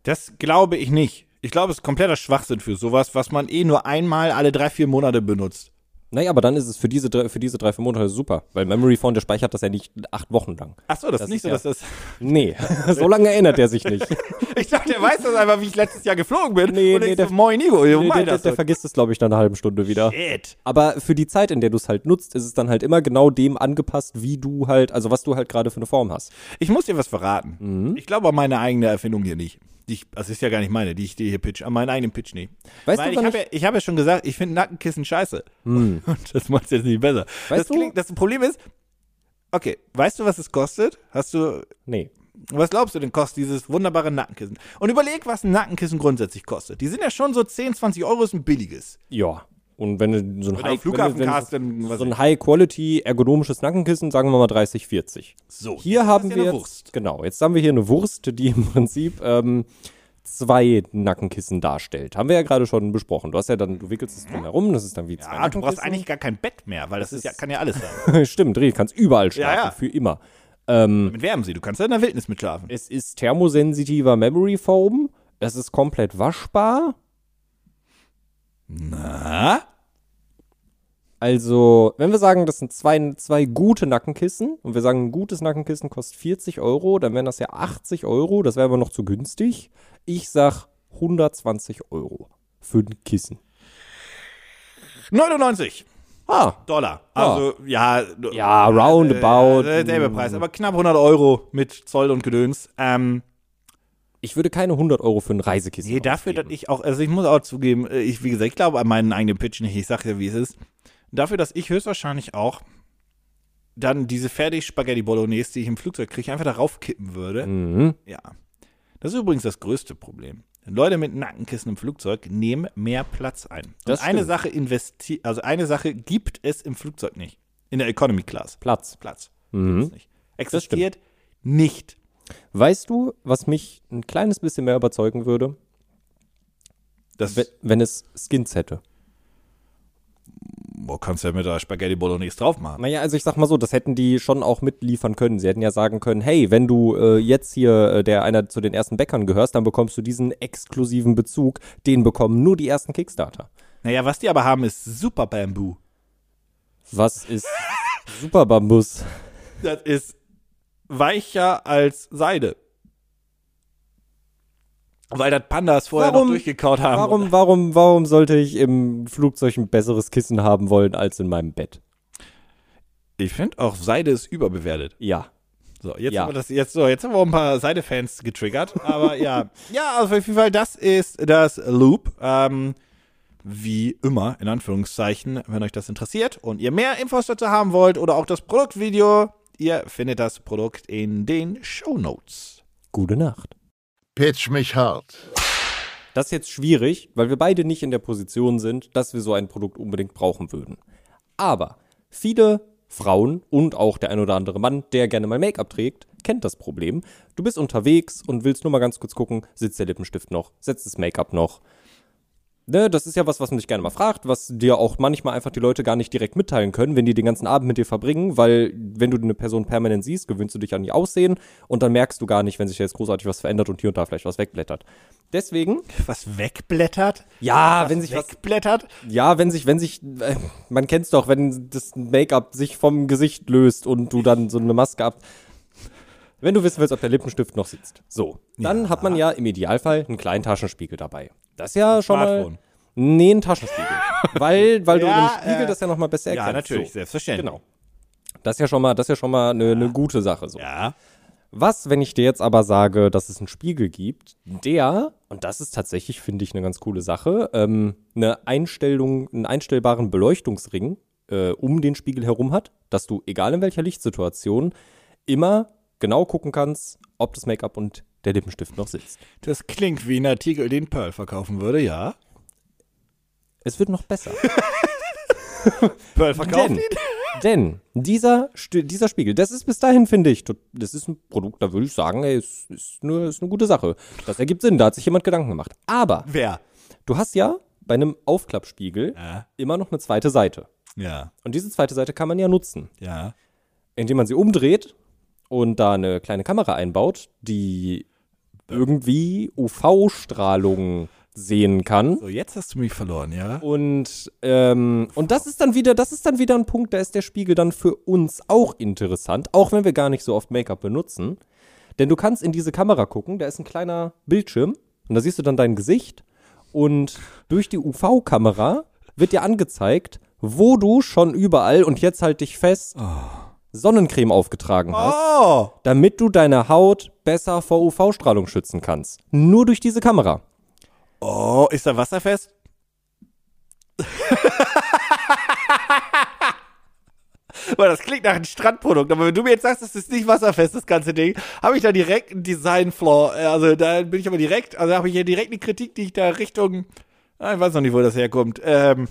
Das glaube ich nicht. Ich glaube, es ist kompletter Schwachsinn für sowas, was man eh nur einmal alle drei, vier Monate benutzt. Naja, aber dann ist es für diese, drei- für diese drei, vier Monate super, weil Memory Foam, der speichert das ja nicht acht Wochen lang. Ach so, das, Das ist nicht so, ja- dass das. Nee, so lange erinnert er sich nicht. Ich dachte, der weiß das einfach, wie ich letztes Jahr geflogen bin. Nee, nee, der- so, Moin, Nico, Nee, der, der, der vergisst es, glaube ich, nach einer halben Stunde wieder. Shit. Aber für die Zeit, in der du es halt nutzt, ist es dann halt immer genau dem angepasst, wie du halt, also was du halt gerade für eine Form hast. Ich muss dir was verraten. Mhm. Ich glaube an meine eigene Erfindung hier nicht. Die ich, das ist ja gar nicht meine, die ich dir hier pitch. An meinen eigenen Pitch nicht. Weißt Weil du, ich habe ja, ich hab ja schon gesagt, ich finde Nackenkissen scheiße. Und das macht jetzt nicht besser. Hm. Weißt das, du- klingt, das Problem ist, okay, weißt du, was es kostet? Hast du, Nee. was glaubst du denn kostet dieses wunderbare Nackenkissen? Und überleg, was ein Nackenkissen grundsätzlich kostet. Die sind ja schon so 10, 20 Euro, ist ein billiges. Ja. Und wenn du so ein High, Flughafen wenn wenn du, so ein High-Quality ergonomisches Nackenkissen, sagen wir mal 30, 40. So, Hier jetzt haben wir eine jetzt, Wurst. genau, jetzt haben wir hier eine Wurst, die im Prinzip ähm, zwei Nackenkissen darstellt. Haben wir ja gerade schon besprochen. Du hast ja dann, du wickelst es drum herum, das ist dann wie zwei Ja, du brauchst eigentlich gar kein Bett mehr, weil das, ist, ja, kann ja alles sein. Stimmt, du kannst überall schlafen, Ja, ja. für immer. Ähm, Damit wärmen sie. Du kannst ja in der Wildnis mitschlafen. es ist thermosensitiver Memory Foam. Es ist komplett waschbar. Na? Also, wenn wir sagen, das sind zwei, zwei gute Nackenkissen und wir sagen, ein gutes Nackenkissen kostet 40 Euro, dann wären das ja 80 Euro. Das wäre aber noch zu günstig. Ich sag 120 Euro für ein Kissen. 99 Ah, Dollar. Also, ja. Ja, roundabout. Äh, selber Preis, aber knapp 100 Euro mit Zoll und Gedöns. Ähm, ich würde keine 100 Euro für ein Reisekissen nee, dafür, dass ich auch, also ich muss auch zugeben, äh, ich, wie gesagt, ich glaube an meinen eigenen Pitch nicht. Ich sage ja, wie es ist. Dafür, dass ich höchstwahrscheinlich auch dann diese fertig Spaghetti Bolognese, die ich im Flugzeug kriege, einfach darauf kippen würde. Mhm. Ja. Das ist übrigens das größte Problem. Leute mit Nackenkissen im Flugzeug nehmen mehr Platz ein. Das Und eine stimmt. Sache investi also eine Sache gibt es im Flugzeug nicht. In der Economy Class. Platz. Platz. Mhm. Nicht. Existiert nicht. Weißt du, was mich ein kleines bisschen mehr überzeugen würde? Das Wenn, wenn es Skins hätte. Boah, kannst du ja mit der Spaghetti Bolognese drauf machen. Naja, also ich sag mal so, das hätten die schon auch mitliefern können. Sie hätten ja sagen können, hey, wenn du äh, jetzt hier äh, der einer zu den ersten Bäckern gehörst, dann bekommst du diesen exklusiven Bezug. Den bekommen nur die ersten Kickstarter. Naja, was die aber haben, ist Super Bamboo. Was ist Super Bambus? Das ist weicher als Seide. Weil das Pandas vorher Warum- noch durchgekaut haben. Warum, warum, warum sollte ich im Flugzeug ein besseres Kissen haben wollen als in meinem Bett? Ich finde auch Seide ist überbewertet. Ja. So, jetzt Ja. haben wir das jetzt so, jetzt haben wir auch ein paar Seide-Fans getriggert, aber ja. Ja, also auf jeden Fall, das ist das Loop. Ähm, wie immer, in Anführungszeichen, wenn euch das interessiert und ihr mehr Infos dazu haben wollt oder auch das Produktvideo, ihr findet das Produkt in den Show Notes. Gute Nacht. Pitch mich hart. Das ist jetzt schwierig, weil wir beide nicht in der Position sind, dass wir so ein Produkt unbedingt brauchen würden. Aber viele Frauen und auch der ein oder andere Mann, der gerne mal Make-up trägt, kennt das Problem. Du bist unterwegs und willst nur mal ganz kurz gucken, sitzt der Lippenstift noch, setzt das Make-up noch. Ne, das ist ja was, was man sich gerne mal fragt, was dir auch manchmal einfach die Leute gar nicht direkt mitteilen können, wenn die den ganzen Abend mit dir verbringen, weil wenn du eine Person permanent siehst, gewöhnst du dich an ihr Aussehen und dann merkst du gar nicht, wenn sich jetzt großartig was verändert und hier und da vielleicht was wegblättert. Deswegen, Was wegblättert? ja, wenn sich was wegblättert? ja, wenn sich, wenn sich, äh, man kennt's doch, wenn das Make-up sich vom Gesicht löst und du dann so eine Maske ab. Wenn du wissen willst, ob der Lippenstift noch sitzt. So. Dann hat man ja im Idealfall einen kleinen Taschenspiegel dabei. Das ist ja schon Smartphone. mal. Nee, ein Taschenspiegel. weil, weil du Ja, in dem Spiegel äh, das ja noch mal besser Ja, erkennst. natürlich, So. selbstverständlich. Genau. Das ist ja schon mal, das ist ja schon mal eine, eine gute Sache. So. Ja. Was, wenn ich dir jetzt aber sage, dass es einen Spiegel gibt, der, und das ist tatsächlich, finde ich, eine ganz coole Sache, ähm, eine Einstellung, einen einstellbaren Beleuchtungsring äh, um den Spiegel herum hat, dass du, egal in welcher Lichtsituation, immer genau gucken kannst, ob das Make-up und der Lippenstift noch sitzt. Das klingt wie ein Artikel, den Pearl verkaufen würde, ja. Es wird noch besser. Pearl verkauft denn, denn dieser, dieser Spiegel, das ist bis dahin, finde ich, das ist ein Produkt, da würde ich sagen, ey, ist, ist, eine, ist eine gute Sache. Das ergibt Sinn, da hat sich jemand Gedanken gemacht. Aber Wer? du hast ja bei einem Aufklappspiegel Ja. immer noch eine zweite Seite. Ja. Und diese zweite Seite kann man ja nutzen, Ja. indem man sie umdreht und da eine kleine Kamera einbaut, die irgendwie UV-Strahlung sehen kann. So, jetzt hast du mich verloren, ja? Und, ähm, und das ist dann wieder, das ist dann wieder ein Punkt, da ist der Spiegel dann für uns auch interessant, auch wenn wir gar nicht so oft Make-up benutzen. Denn du kannst in diese Kamera gucken, da ist ein kleiner Bildschirm und da siehst du dann dein Gesicht und durch die UV-Kamera wird dir angezeigt, wo du schon überall und jetzt halt dich fest Sonnencreme aufgetragen hast, Oh! damit du deine Haut besser vor UV-Strahlung schützen kannst. Nur durch diese Kamera. Oh, ist er wasserfest? Weil das klingt nach einem Strandprodukt, aber wenn du mir jetzt sagst, das ist nicht wasserfest, das ganze Ding, habe ich da direkt einen Design-Flaw. Also da bin ich aber direkt, also habe ich hier direkt eine Kritik, die ich da Richtung, ah, ich weiß noch nicht, wo das herkommt, ähm,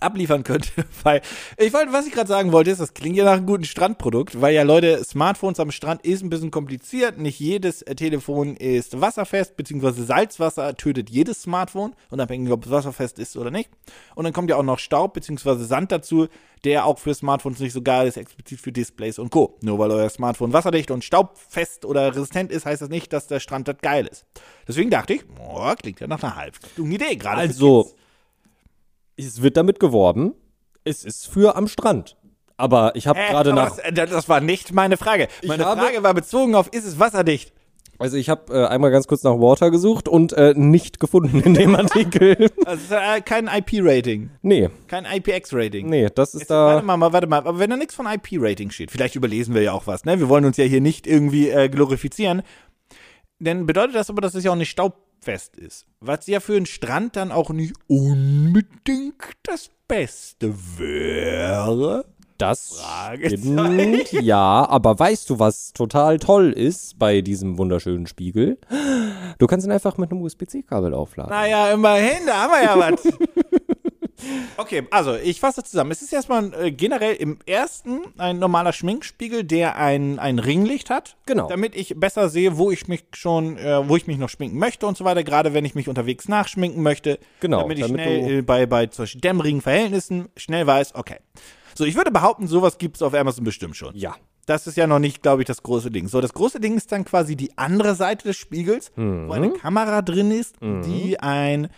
abliefern könnte. Weil, ich wollte, was ich gerade sagen wollte, ist, das klingt ja nach einem guten Strandprodukt, weil ja Leute, Smartphones am Strand ist ein bisschen kompliziert. Nicht jedes äh, Telefon ist wasserfest, beziehungsweise Salzwasser tötet jedes Smartphone, unabhängig ob es wasserfest ist oder nicht. Und dann kommt ja auch noch Staub, beziehungsweise Sand dazu, der auch für Smartphones nicht so geil ist, explizit für Displays und Co. Nur weil euer Smartphone wasserdicht und staubfest oder resistent ist, heißt das nicht, dass der Strand das geil ist. Deswegen dachte ich, oh, klingt ja nach einer halbguten Idee, gerade Also. Es wird damit geworben, es ist für am Strand. Aber ich habe Äh, gerade nach, Das, äh, das war nicht meine Frage. Meine habe- Frage war bezogen auf, ist es wasserdicht? also ich habe äh, einmal ganz kurz nach Water gesucht und äh, nicht gefunden in dem Artikel. Also äh, kein IP-Rating, nee, kein IPX-Rating. nee, das ist Jetzt, warte da. mal, mal, warte mal. Aber wenn da nichts von IP-Rating steht, vielleicht überlesen wir ja auch was, ne? Wir wollen uns ja hier nicht irgendwie äh, glorifizieren. Denn bedeutet das aber, dass es ja auch nicht staubfest ist. Was ja für einen Strand dann auch nicht unbedingt das Beste wäre. Das stimmt, ja, aber weißt du, was total toll ist bei diesem wunderschönen Spiegel? Du kannst ihn einfach mit einem USB-C-Kabel aufladen. Naja, immerhin, da haben wir ja was. Okay, also ich fasse zusammen. Es ist erstmal äh, generell im ersten ein normaler Schminkspiegel, der ein, ein Ringlicht hat. Genau. Damit ich besser sehe, wo ich mich schon, äh, wo ich mich noch schminken möchte und so weiter. Gerade wenn ich mich unterwegs nachschminken möchte. Genau, Damit ich damit schnell äh, bei, bei zum Beispiel dämmerigen Verhältnissen schnell weiß, okay. So, ich würde behaupten, sowas gibt es auf Amazon bestimmt schon. Ja. Das ist ja noch nicht, glaube ich, das große Ding. So, das große Ding ist dann quasi die andere Seite des Spiegels, wo eine Kamera drin ist, die ein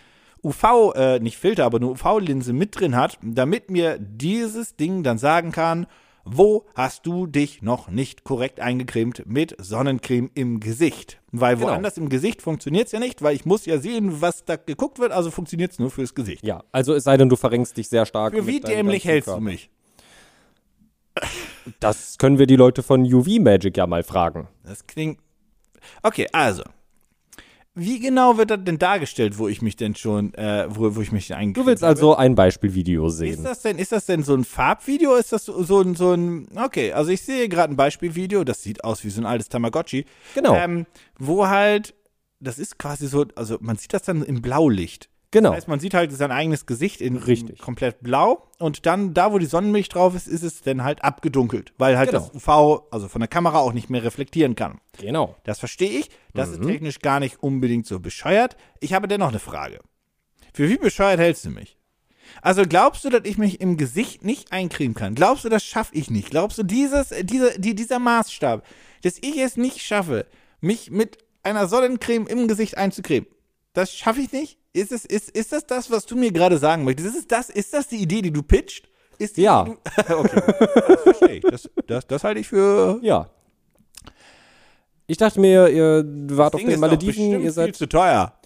UV, äh, nicht Filter, aber eine UV-Linse mit drin hat, damit mir dieses Ding dann sagen kann, wo hast du dich noch nicht korrekt eingecremt mit Sonnencreme im Gesicht? Weil Genau. woanders im Gesicht funktioniert es ja nicht, weil ich muss ja sehen, was da geguckt wird, also funktioniert es nur fürs Gesicht. Ja, also es sei denn, du verrenkst dich sehr stark. Für wie dämlich hältst du Körper. mich? Das können wir die Leute von UV Magic ja mal fragen. Das klingt. Okay, also. Wie genau wird das denn dargestellt, wo ich mich denn schon, äh, wo, wo ich mich denn Du willst also ein Beispielvideo Ist sehen. das denn, ist das denn so ein Farbvideo? Ist das so, so ein, so ein, okay, also ich sehe gerade ein Beispielvideo, das sieht aus wie so ein altes Tamagotchi. Genau. Ähm, wo halt, das ist quasi so, also man sieht das dann im Blaulicht. Genau. Das heißt, man sieht halt sein eigenes Gesicht in Richtig. komplett blau und dann da, wo die Sonnenmilch drauf ist, ist es dann halt abgedunkelt, weil halt Genau. das UV, also von der Kamera auch nicht mehr reflektieren kann. Genau. Das verstehe ich. Das Mhm. ist technisch gar nicht unbedingt so bescheuert. Ich habe dennoch eine Frage. Für wie bescheuert hältst du mich? Also glaubst du, dass ich mich im Gesicht nicht eincremen kann? Glaubst du, das schaffe ich nicht? Glaubst du, dieses, äh, diese, die, dieser Maßstab, dass ich es nicht schaffe, mich mit einer Sonnencreme im Gesicht einzucremen, das schaffe ich nicht? Ist, es, ist, ist das das, was du mir gerade sagen möchtest? Ist, es das, ist das die Idee, die du pitcht? Ist die Ja. Die du, okay, das verstehe ich. Das, das, das halte ich für Ja. Ich dachte mir, ihr wart auf den Malediven, ihr viel seid. zu teuer.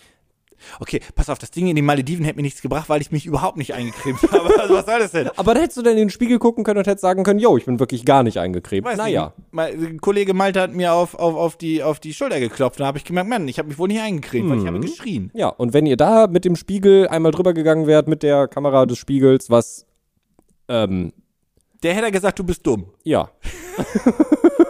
Okay, pass auf, das Ding in den Malediven hätte mir nichts gebracht, weil ich mich überhaupt nicht eingecremt habe. Also was soll das denn? Aber da hättest du dann in den Spiegel gucken können und hättest sagen können, yo, ich bin wirklich gar nicht eingecremt. Weiß naja. mein Kollege Malte hat mir auf, auf, auf, die, auf die Schulter geklopft und da habe ich gemerkt, Mann, ich habe mich wohl nicht eingecremt, weil ich habe Mhm. geschrien. Ja, und wenn ihr da mit dem Spiegel einmal drüber gegangen wärt, mit der Kamera des Spiegels, was, ähm, Der hätte gesagt, du bist dumm. ja.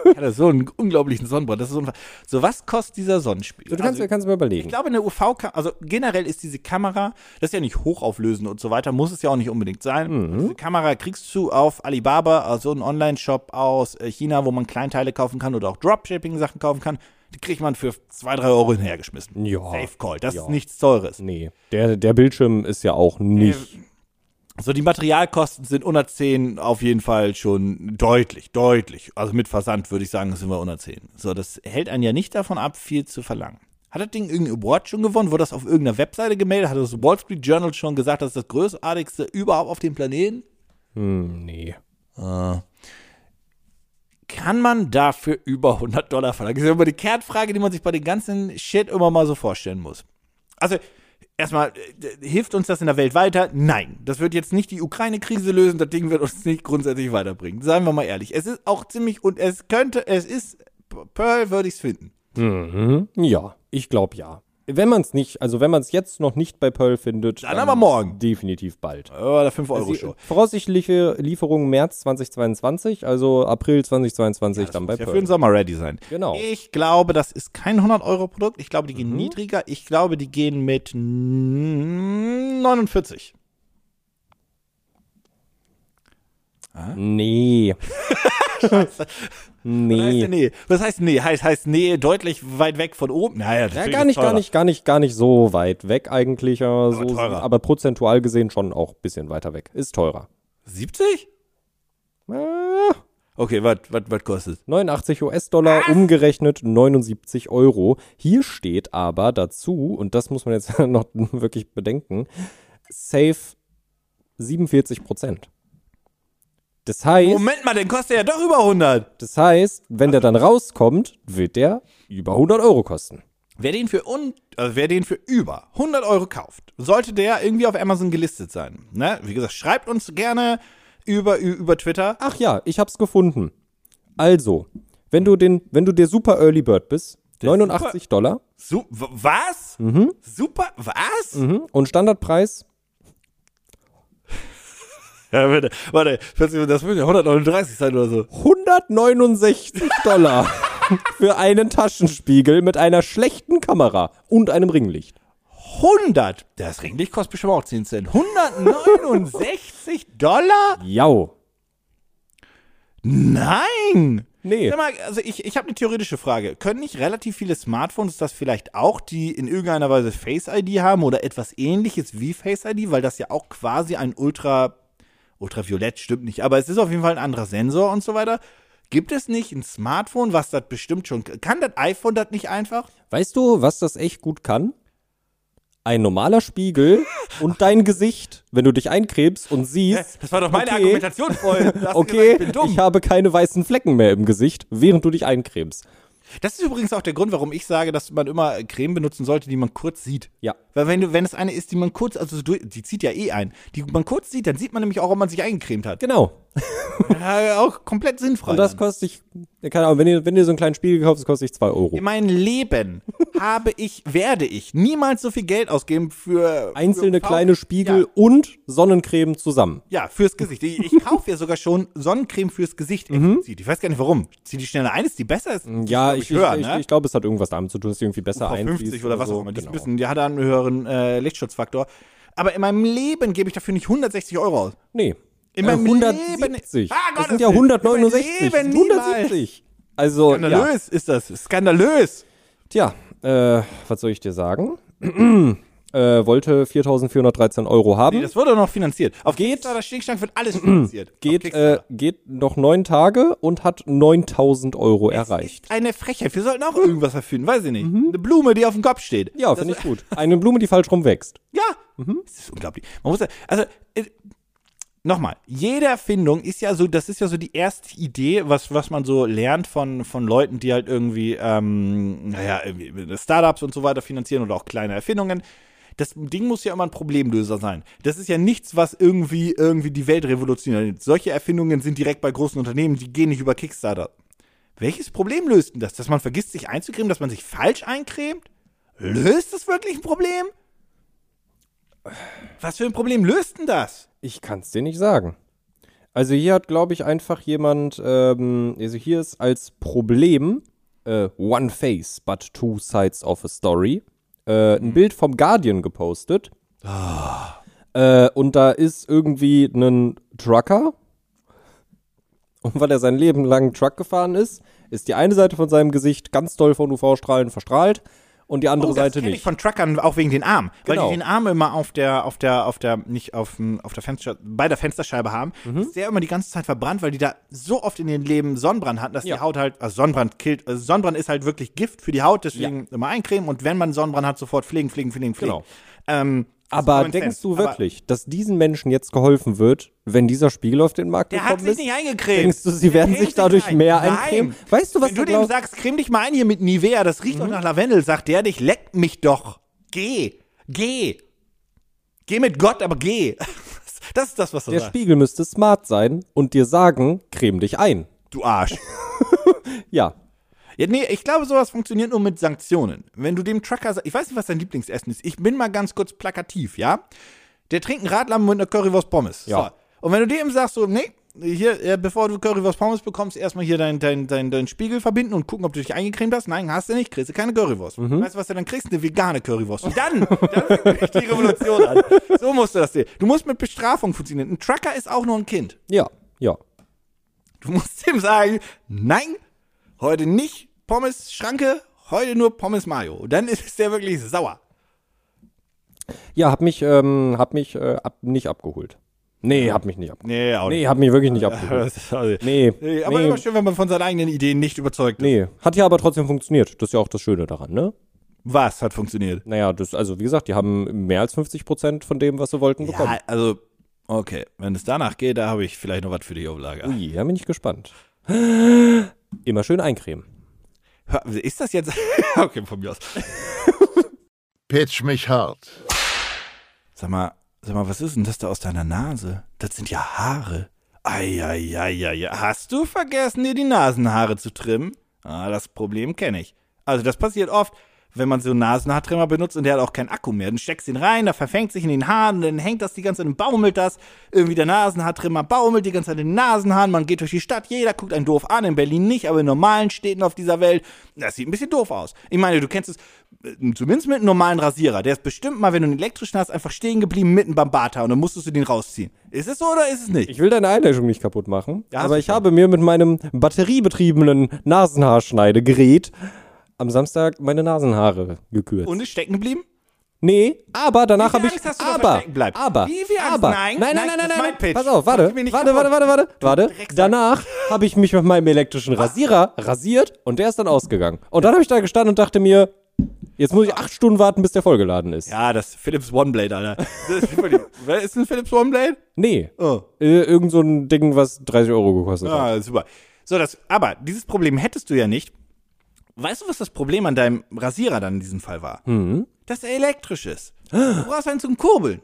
Ich hatte so einen unglaublichen Sonnenbrand. Das ist unfassbar. So, was kostet dieser Sonnenspiegel? Du kannst, also, kannst mir überlegen. ich glaube, eine UV-Kamera, also generell ist diese Kamera, das ist ja nicht hochauflösend und so weiter, muss es ja auch nicht unbedingt sein. Mhm. Diese Kamera kriegst du auf Alibaba, also ein Online-Shop aus äh, China, wo man Kleinteile kaufen kann oder auch Dropshipping-Sachen kaufen kann. Die kriegt man für zwei, drei Euro hinhergeschmissen. Ja. Safe Call, das Ja. ist nichts Teures. Nee, der, der Bildschirm ist ja auch nicht. So, die Materialkosten sind unter 10 auf jeden Fall schon deutlich, deutlich. Also mit Versand würde ich sagen, sind wir unter 10. So, das hält einen ja nicht davon ab, viel zu verlangen. Hat das Ding irgendeinen Award schon gewonnen? Wurde das auf irgendeiner Webseite gemeldet? Hat das Wall Street Journal schon gesagt, das ist das großartigste überhaupt auf dem Planeten? Hm, nee. Kann man dafür über 100 Dollar verlangen? Das ist ja immer die Kernfrage, die man sich bei dem ganzen Shit immer mal so vorstellen muss. Also, erstmal, äh, hilft uns das in der Welt weiter? Nein. Das wird jetzt nicht die Ukraine-Krise lösen. Das Ding wird uns nicht grundsätzlich weiterbringen. Seien wir mal ehrlich. Es ist auch ziemlich, und es könnte, es ist, Pearl würde ich es finden. Mhm. Ja, ich glaube ja. Wenn man es nicht, also wenn man es jetzt noch nicht bei Pearl findet, Dann aber morgen. Definitiv bald. Oder 5 Euro Show. voraussichtliche Lieferung März 2022, also April 2022 dann bei Ja, für Pearl. den Sommer ready sein. Genau. Ich glaube, das ist kein 100-Euro-Produkt. Ich glaube, die Mhm. gehen niedriger. Ich glaube, die gehen mit 49. Nee. Was heißt nee. nee? Was heißt nee? Heißt, heißt nee deutlich weit weg von oben? Naja, Ja, gar nicht, gar nicht, gar nicht, gar nicht so weit weg eigentlich, aber, so, teurer. aber prozentual gesehen schon auch ein bisschen weiter weg. Ist teurer. 70? Äh, Okay, was kostet es? 89 US-Dollar, umgerechnet 79 Euro. Hier steht aber dazu, und das muss man jetzt noch wirklich bedenken, safe 47 Prozent. Das heißt, Moment mal, den kostet ja doch über 100. das heißt, wenn der dann rauskommt, wird der über 100 Euro kosten. Wer den für un, also wer den für über 100 Euro kauft, sollte der irgendwie auf Amazon gelistet sein. Ne? Wie gesagt, schreibt uns gerne über, über Twitter. Ach ja, ich hab's gefunden. Also, wenn du den, wenn du der Super Early Bird bist, 89 Dollar Su was? Super, was? mhm, und Standardpreis Ja, warte, warte, das würde ja 139 sein oder so. 169 Dollar für einen Taschenspiegel mit einer schlechten Kamera und einem Ringlicht. 100? Das Ringlicht kostet bestimmt auch 10 Cent. 169 Dollar? Jau. Nein! Nee. Sag mal, also ich, ich habe eine theoretische Frage. Können nicht relativ viele Smartphones das vielleicht auch, die in irgendeiner Weise Face ID haben oder etwas ähnliches wie Face ID, weil das ja auch quasi ein Ultra, Ultraviolett stimmt nicht, aber es ist auf jeden Fall ein anderer Sensor und so weiter. Gibt es nicht ein Smartphone, was das bestimmt schon kann? das iPhone das nicht einfach? Weißt du, was das echt gut kann? Ein normaler Spiegel und dein Gesicht, wenn du dich eincrebst und siehst, Das war doch meine Okay. Argumentation vorhin. Okay, gesagt, ich ich habe keine weißen Flecken mehr im Gesicht, während du dich eincremst. Das ist übrigens auch der Grund, warum ich sage, dass man immer Creme benutzen sollte, die man kurz sieht. Ja. Weil wenn du, wenn es eine ist, die man kurz, also die zieht ja eh ein, die man kurz sieht, dann sieht man nämlich auch, ob man sich eingecremt hat. Genau. Ja, auch komplett sinnfrei. Und das kostet dich, ja, keine Ahnung, wenn ihr, wenn ihr so einen kleinen Spiegel kauft, das kostet dich 2 Euro. In meinem Leben habe ich, werde ich niemals so viel Geld ausgeben für Einzelne für kleine Spiegel Ja, und Sonnencreme zusammen. ja, fürs Gesicht. Ich, ich kaufe ja sogar schon Sonnencreme fürs Gesicht explizit. Ich weiß gar nicht warum. Zieh die schneller ein, ist die besser ist. Mhm. Ja, ich, ich, ich, ne? ich glaube, es hat irgendwas damit zu tun, dass sie irgendwie besser einfließt. 50 oder was so. auch immer. Die, Genau. bisschen, die hat dann eine höhere teuren äh, Lichtschutzfaktor. Aber in meinem Leben gebe ich dafür nicht 160 Euro aus. Nee. In Äh, meinem 170. Leben- Ah, das sind ja Willen. 169. Im Leben 170. Also, ja. Skandalös ist das. Skandalös. Tja, äh, was soll ich dir sagen? äh, wollte 4.413 Euro haben. Nee, das wurde noch finanziert. Auf Geht- Kickstarter Stinkstank wird alles finanziert. Geht, äh, geht noch neun Tage und hat 9.000 Euro erreicht. Eine Frechheit. Wir sollten auch irgendwas erfinden. Weiß ich nicht. Eine Blume, die auf dem Kopf steht. Mhm. Ja, finde ich gut. Eine Blume, die falsch rum wächst. Ja, das ist unglaublich. Man muss, also, äh, nochmal, jede Erfindung ist ja so, das ist ja so die erste Idee, was, was man so lernt von, von Leuten, die halt irgendwie, ähm, naja, irgendwie Startups und so weiter finanzieren oder auch kleine Erfindungen. Das Ding muss ja immer ein Problemlöser sein. Das ist ja nichts, was irgendwie, irgendwie die Welt revolutioniert. Solche Erfindungen sind direkt bei großen Unternehmen, die gehen nicht über Kickstarter. Welches Problem löst denn das? Dass man vergisst, sich einzucremen, dass man sich falsch eincremt? Löst das wirklich ein Problem? Was für ein Problem löst denn das? Ich kann es dir nicht sagen. Also hier hat, glaube ich, einfach jemand, ähm, also hier ist als Problem äh, One Face, but two sides of a story, äh, ein Bild vom Guardian gepostet. Äh, und da ist irgendwie ein Trucker. Und weil er sein Leben lang Truck gefahren ist, ist die eine Seite von seinem Gesicht ganz doll von UV-Strahlen verstrahlt und die andere Oh, das Seite kenn ich nicht. von Truckern auch wegen den Armen, weil Genau. die den Arm immer auf der, auf der, auf der, nicht auf, auf der Fenster, bei der Fensterscheibe haben. Mhm. Ist der immer die ganze Zeit verbrannt, weil die da so oft in ihrem Leben Sonnenbrand hatten, dass Ja. die Haut halt, also Sonnenbrand killt, also Sonnenbrand ist halt wirklich Gift für die Haut, deswegen immer eincremen und wenn man Sonnenbrand hat, sofort pflegen, pflegen, pflegen, pflegen. Genau. Ähm, Aber denkst Sense. du Aber wirklich, dass diesen Menschen jetzt geholfen wird, wenn dieser Spiegel auf den Markt Der hat gekommen sich ist? nicht eingecremt. Denkst du, sie werden Der sich cremt dadurch ein. mehr Nein. eincremen? Weißt du, was Wenn du du dem sagst, creme dich mal ein hier mit Nivea, das riecht doch Mhm. nach Lavendel, sagt der dich, leck mich doch. Geh. Geh. Geh mit Gott, aber geh. Das ist das, was du Der sagst. Spiegel müsste smart sein und dir sagen, creme dich ein. Du Arsch. Ja. Ja, nee, ich glaube, sowas funktioniert nur mit Sanktionen. Wenn du dem Trucker sagst, ich weiß nicht, was dein Lieblingsessen ist. Ich bin mal ganz kurz plakativ, ja? Der trinkt einen Radlamm mit einer Currywurst Pommes. Ja. So. Und wenn du dem sagst, so, nee, hier, äh, bevor du Currywurst Pommes bekommst, erstmal hier deinen dein, dein, dein Spiegel verbinden und gucken, ob du dich eingecremt hast. Nein, hast du nicht, kriegst du keine Currywurst. Weißt du, was du dann kriegst? Eine vegane Currywurst. Und dann, dann fängt die Revolution an. So musst du das sehen. Du musst mit Bestrafung funktionieren. Ein Trucker ist auch nur ein Kind. Ja. Ja. Du musst ihm sagen, nein, heute nicht Pommes Schranke, heute nur Pommes Mayo. Dann ist der wirklich sauer. Ja, hab mich, ähm, hab mich äh, ab, nicht abgeholt. Nee, hab mich nicht abgeholt. Nee, auch Nee, hab mich wirklich nicht abgeholt. Also- Nee, Nee, aber nee, immer schön, wenn man von seinen eigenen Ideen nicht überzeugt ist. nee. Hat ja aber trotzdem funktioniert. Das ist ja auch das Schöne daran, ne? Was hat funktioniert? Naja, das, also wie gesagt, die haben mehr als 50 Prozent von dem, was sie wollten, bekommen. Ja, also, okay, wenn es danach geht, da habe ich vielleicht noch was für die Auflage. Ui, da bin ich gespannt. Immer schön eincremen. Ist das jetzt? okay, von mir aus. Pitch mich hart. Sag mal, sag mal, was ist denn das da aus deiner Nase? Das sind ja Haare. Eieieiei. Hast du vergessen, dir die Nasenhaare zu trimmen? Ah, das Problem kenne ich. Also das passiert oft, wenn man so einen Nasenhaartrimmer benutzt und der hat auch keinen Akku mehr. Dann steckst du ihn rein, da verfängt sich in den Haaren, dann hängt das die ganze Zeit und baumelt das. Irgendwie der Nasenhaartrimmer baumelt die ganze Zeit in den Nasenhaaren. Man geht durch die Stadt, jeder guckt einen doof an. In Berlin nicht, aber in normalen Städten auf dieser Welt. Das sieht ein bisschen doof aus. Ich meine, du kennst es äh, zumindest mit einem normalen Rasierer. Der ist bestimmt mal, wenn du einen elektrischen hast, einfach stehen geblieben mitten beim Barthaar und dann musstest du den rausziehen. Ist es so oder ist es nicht? Ich will deine Einleitung nicht kaputt machen, Ja, aber ich schon. habe mir mit meinem batteriebetriebenen Nasenhaarschneidegerät am Samstag meine Nasenhaare gekürzt. und ist stecken geblieben? nee, aber danach habe ich Angst er aber aber Wie viel Angst? aber Nein, nein, nein, nein, nein, nein, nein. Pass auf, warte, warte, warte, warte, warte, warte. Drecksack. Danach habe ich mich mit meinem elektrischen Rasierer rasiert und der ist dann ausgegangen. Und dann habe ich da gestanden und dachte mir, jetzt muss ich acht Stunden warten, bis der vollgeladen ist. Ja, das Philips One-Blade, Alter. Das ist, ein Philips One-Blade? Nee, Oh. äh, irgend so ein Ding, was 30 Euro gekostet hat. Ah, super. So, das, aber dieses Problem hättest du ja nicht. Weißt du, was das Problem an deinem Rasierer dann in diesem Fall war? Mhm. Dass er elektrisch ist. Du brauchst einen zum Kurbeln.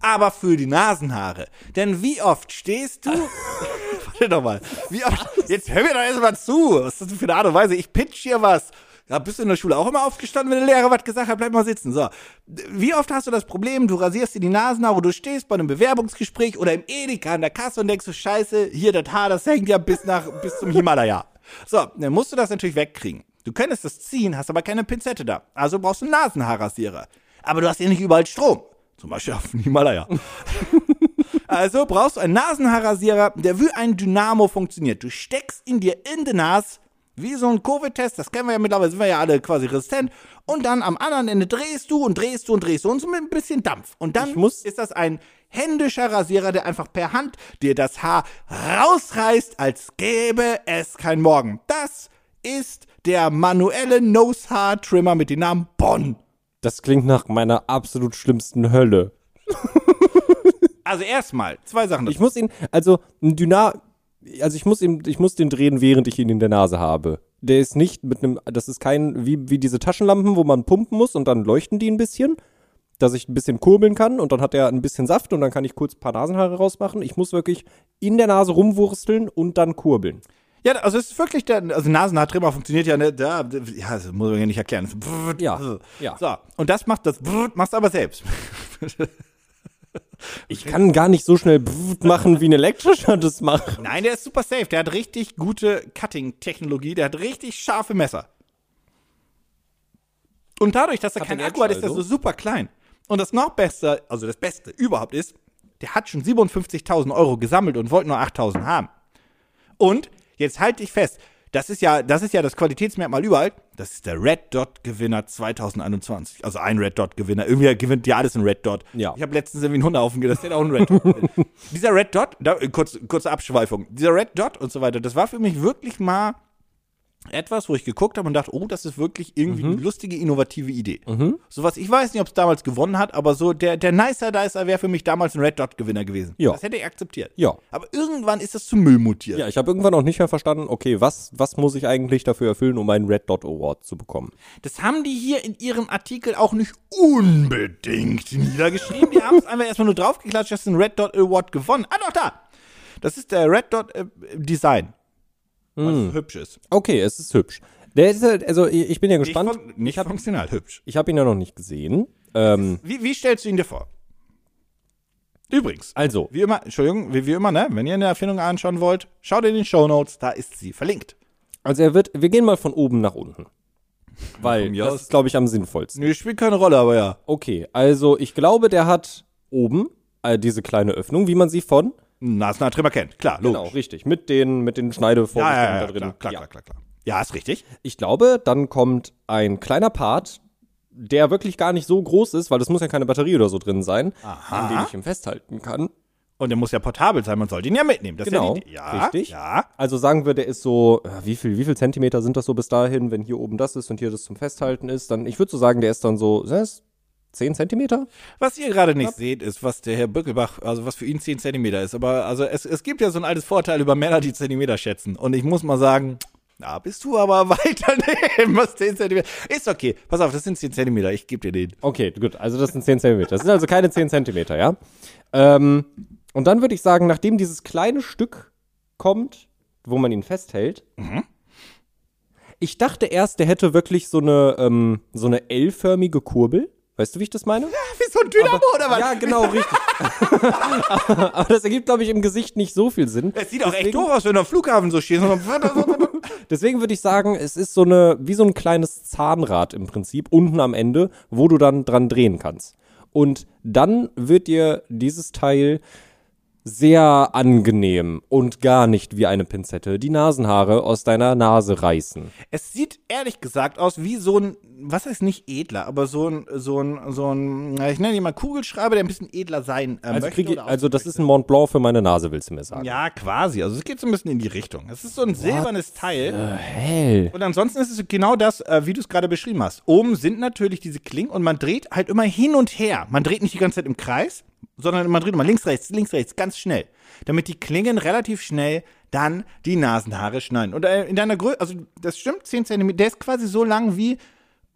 Aber für die Nasenhaare. Denn wie oft stehst du. Warte doch mal. Wie oft. Jetzt hör mir doch erst mal zu. Was ist das für eine Art und Weise? Ich pitch hier was. Ja, bist du in der Schule auch immer aufgestanden, wenn der Lehrer was gesagt hat? Bleib mal sitzen. So. Wie oft hast du das Problem, du rasierst dir die Nasenhaare, du stehst bei einem Bewerbungsgespräch oder im Edeka an der Kasse und denkst so, scheiße, hier das Haar, das hängt ja bis nach, bis zum Himalaya. So, dann musst du das natürlich wegkriegen. Du könntest das ziehen, hast aber keine Pinzette da. Also brauchst du einen Nasenhaarrasierer. Aber du hast ja nicht überall Strom. Zum Beispiel auf dem Himalaya. also brauchst du einen Nasenhaarrasierer, der wie ein Dynamo funktioniert. Du steckst ihn dir in die Nase, wie so ein Covid-Test, das kennen wir ja mittlerweile, sind wir ja alle quasi resistent. Und dann am anderen Ende drehst du und drehst du und drehst du und so mit ein bisschen Dampf. Und dann ist das ein händischer Rasierer, der einfach per Hand dir das Haar rausreißt, als gäbe es kein Morgen. Das ist der manuelle Nose-Haar-Trimmer mit dem Namen Bonn. Das klingt nach meiner absolut schlimmsten Hölle. Also erstmal, zwei Sachen. Ich muss ihn, also ein Dyna, also ich muss ihn, ich muss den drehen, während ich ihn in der Nase habe. Der ist nicht mit einem, das ist kein, wie, wie diese Taschenlampen, wo man pumpen muss und dann leuchten die ein bisschen, dass ich ein bisschen kurbeln kann und dann hat er ein bisschen Saft und dann kann ich kurz ein paar Nasenhaare rausmachen. Ich muss wirklich in der Nase rumwursteln und dann kurbeln. Ja, also es ist wirklich der, also Nasenhaartrimmer funktioniert ja, ne, da, ja, das muss man ja nicht erklären. Ja, ja. So, und das macht das, machst du aber selbst. Ich kann gar nicht so schnell machen, wie ein elektrischer das macht. Nein, der ist super safe, der hat richtig gute Cutting-Technologie, der hat richtig scharfe Messer. Und dadurch, dass er Cutting kein Edge Akku hat, ist er also? so super klein. Und das noch Beste, also das Beste überhaupt ist, der hat schon 57.000 Euro gesammelt und wollte nur 8.000 haben. Und jetzt halt dich fest, das ist ja, das ist ja das Qualitätsmerkmal überall. Das ist der Red Dot Gewinner 2021. Also ein Red Dot Gewinner. Irgendwie gewinnt ja alles ein Red Dot. Ja. Ich habe letztens irgendwie einen Hundehaufen gesehen, das ist auch ein Red Dot. Dieser Red Dot, da, kurz, kurze Abschweifung. Dieser Red Dot und so weiter, das war für mich wirklich mal etwas, wo ich geguckt habe und dachte, oh, das ist wirklich irgendwie Mhm. eine lustige, innovative Idee. Sowas, ich weiß nicht, ob es damals gewonnen hat, aber so der, der Nicer Dicer wäre für mich damals ein Red Dot Gewinner gewesen. Ja. Das hätte ich akzeptiert. Ja. Aber irgendwann ist das zu Müll mutiert. Ja, ich habe irgendwann auch nicht mehr verstanden, okay, was, was muss ich eigentlich dafür erfüllen, um einen Red Dot Award zu bekommen? Das haben die hier in ihrem Artikel auch nicht unbedingt niedergeschrieben. Die haben es einfach erstmal nur draufgeklatscht, dass ein Red Dot Award gewonnen. Ah, doch da. Das ist der Red Dot äh, Design. Was hübsch ist. Okay, es ist hübsch. Der ist, halt- also ich bin ja Nicht, gespannt. fun nicht funktional, hübsch. Ich habe ihn ja noch nicht gesehen. Ähm, Wie, wie stellst du ihn dir vor? Übrigens, also, wie immer, Entschuldigung, wie, wie immer, ne? Wenn ihr eine Erfindung anschauen wollt, schaut in den Show Notes, da ist sie verlinkt. also er wird, wir gehen mal von oben nach unten. Weil das ist, glaube ich, am sinnvollsten. Nee, spielt keine Rolle, aber ja. Okay, also ich glaube, der hat oben äh, diese kleine Öffnung, wie man sie von. Nasenhaartrimmer kennt, klar, logisch. Genau, richtig. Mit den, mit den Schneidevorrichtungen Ja, ja, ja, da drin. klar, klar, ja. klar, klar, klar. Ja, ist richtig. Ich glaube, dann kommt ein kleiner Part, der wirklich gar nicht so groß ist, weil das muss ja keine Batterie oder so drin sein, in dem ich ihn festhalten kann. Und der muss ja portabel sein, man sollte ihn ja mitnehmen. Das Genau, ist ja, die, ja richtig. Ja. Also sagen wir, der ist so, äh, wie viel, wie viel Zentimeter sind das so bis dahin, wenn hier oben das ist und hier das zum Festhalten ist, dann, ich würde so sagen, der ist dann so, was, 10 Zentimeter? Was ihr gerade nicht seht, ist, was der Herr Böckelbach, also was für ihn 10 Zentimeter ist. Aber also es, es gibt ja so ein altes Vorteil über Männer, die Zentimeter schätzen. Und ich muss mal sagen, da bist du aber weiter neben, was 10 Zentimeter. Ist okay. Pass auf, das sind 10 Zentimeter. Ich gebe dir den. Okay, gut, also das sind 10 Zentimeter. Das sind also keine 10 Zentimeter, ja? Ähm, und dann würde ich sagen, nachdem dieses kleine Stück kommt, wo man ihn festhält, ich dachte erst, der hätte wirklich so eine, ähm, so eine L-förmige Kurbel. Weißt du, wie ich das meine? Wie so ein Dynamo oder was? Ja, genau, richtig. Aber das ergibt, glaube ich, im Gesicht nicht so viel Sinn. Es sieht auch echt doof aus, wenn du am Flughafen so stehst. Deswegen würde ich sagen, es ist so eine, wie so ein kleines Zahnrad im Prinzip, unten am Ende, wo du dann dran drehen kannst. Und dann wird dir dieses Teil sehr angenehm und gar nicht wie eine Pinzette die Nasenhaare aus deiner Nase reißen. es sieht ehrlich gesagt aus wie so ein, was heißt nicht edler, aber so ein, so ein, so ein, ich nenne ihn mal Kugelschreiber, der ein bisschen edler sein äh, Also, möchte. ich, also das ist ein Mont Blanc für meine Nase, willst du mir sagen? Ja, quasi. Also es geht so ein bisschen in die Richtung. Es ist so ein silbernes Teil. Hell. Und ansonsten ist es genau das, äh, wie du es gerade beschrieben hast. Oben sind natürlich diese Klingen und man dreht halt immer hin und her. Man dreht nicht die ganze Zeit im Kreis, sondern man dreht immer links, rechts, links, rechts, ganz schnell. Damit die Klingen relativ schnell dann die Nasenhaare schneiden. Und äh, in deiner Größe, also das stimmt, 10 cm, der ist quasi so lang wie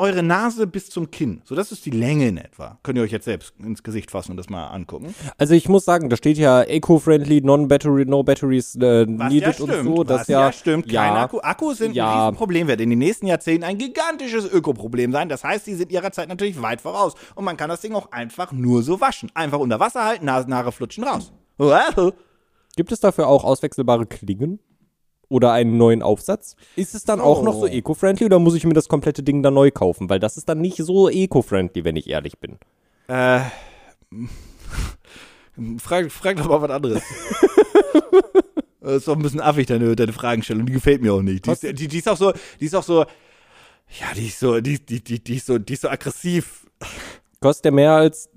eure Nase bis zum Kinn. So, das ist die Länge in etwa. Könnt ihr euch jetzt selbst ins Gesicht fassen und das mal angucken. Also ich muss sagen, da steht ja eco-friendly, non-battery, no batteries äh, Was needed ja stimmt, und so. Das was ja, stimmt. Ja, Kein Akku. Akkus sind Ja. ein Riesenproblem, wird in den nächsten Jahrzehnten ein gigantisches Ökoproblem sein. Das heißt, sie sind ihrer Zeit natürlich weit voraus. Und man kann das Ding auch einfach nur so waschen. Einfach unter Wasser halten, Nasenhaare flutschen raus. Gibt es dafür auch auswechselbare Klingen? Oder einen neuen Aufsatz, ist es dann auch noch so eco-friendly oder muss ich mir das komplette Ding dann neu kaufen? Weil das ist dann nicht so eco-friendly, wenn ich ehrlich bin. Äh, frag, frag doch mal was anderes. das ist doch ein bisschen affig, deine, deine Fragestellung. Die gefällt mir auch nicht. Die ist, die, die ist auch so, die ist auch so, ja, die ist so, die, die, die, die ist so, die ist so aggressiv. Kostet der mehr als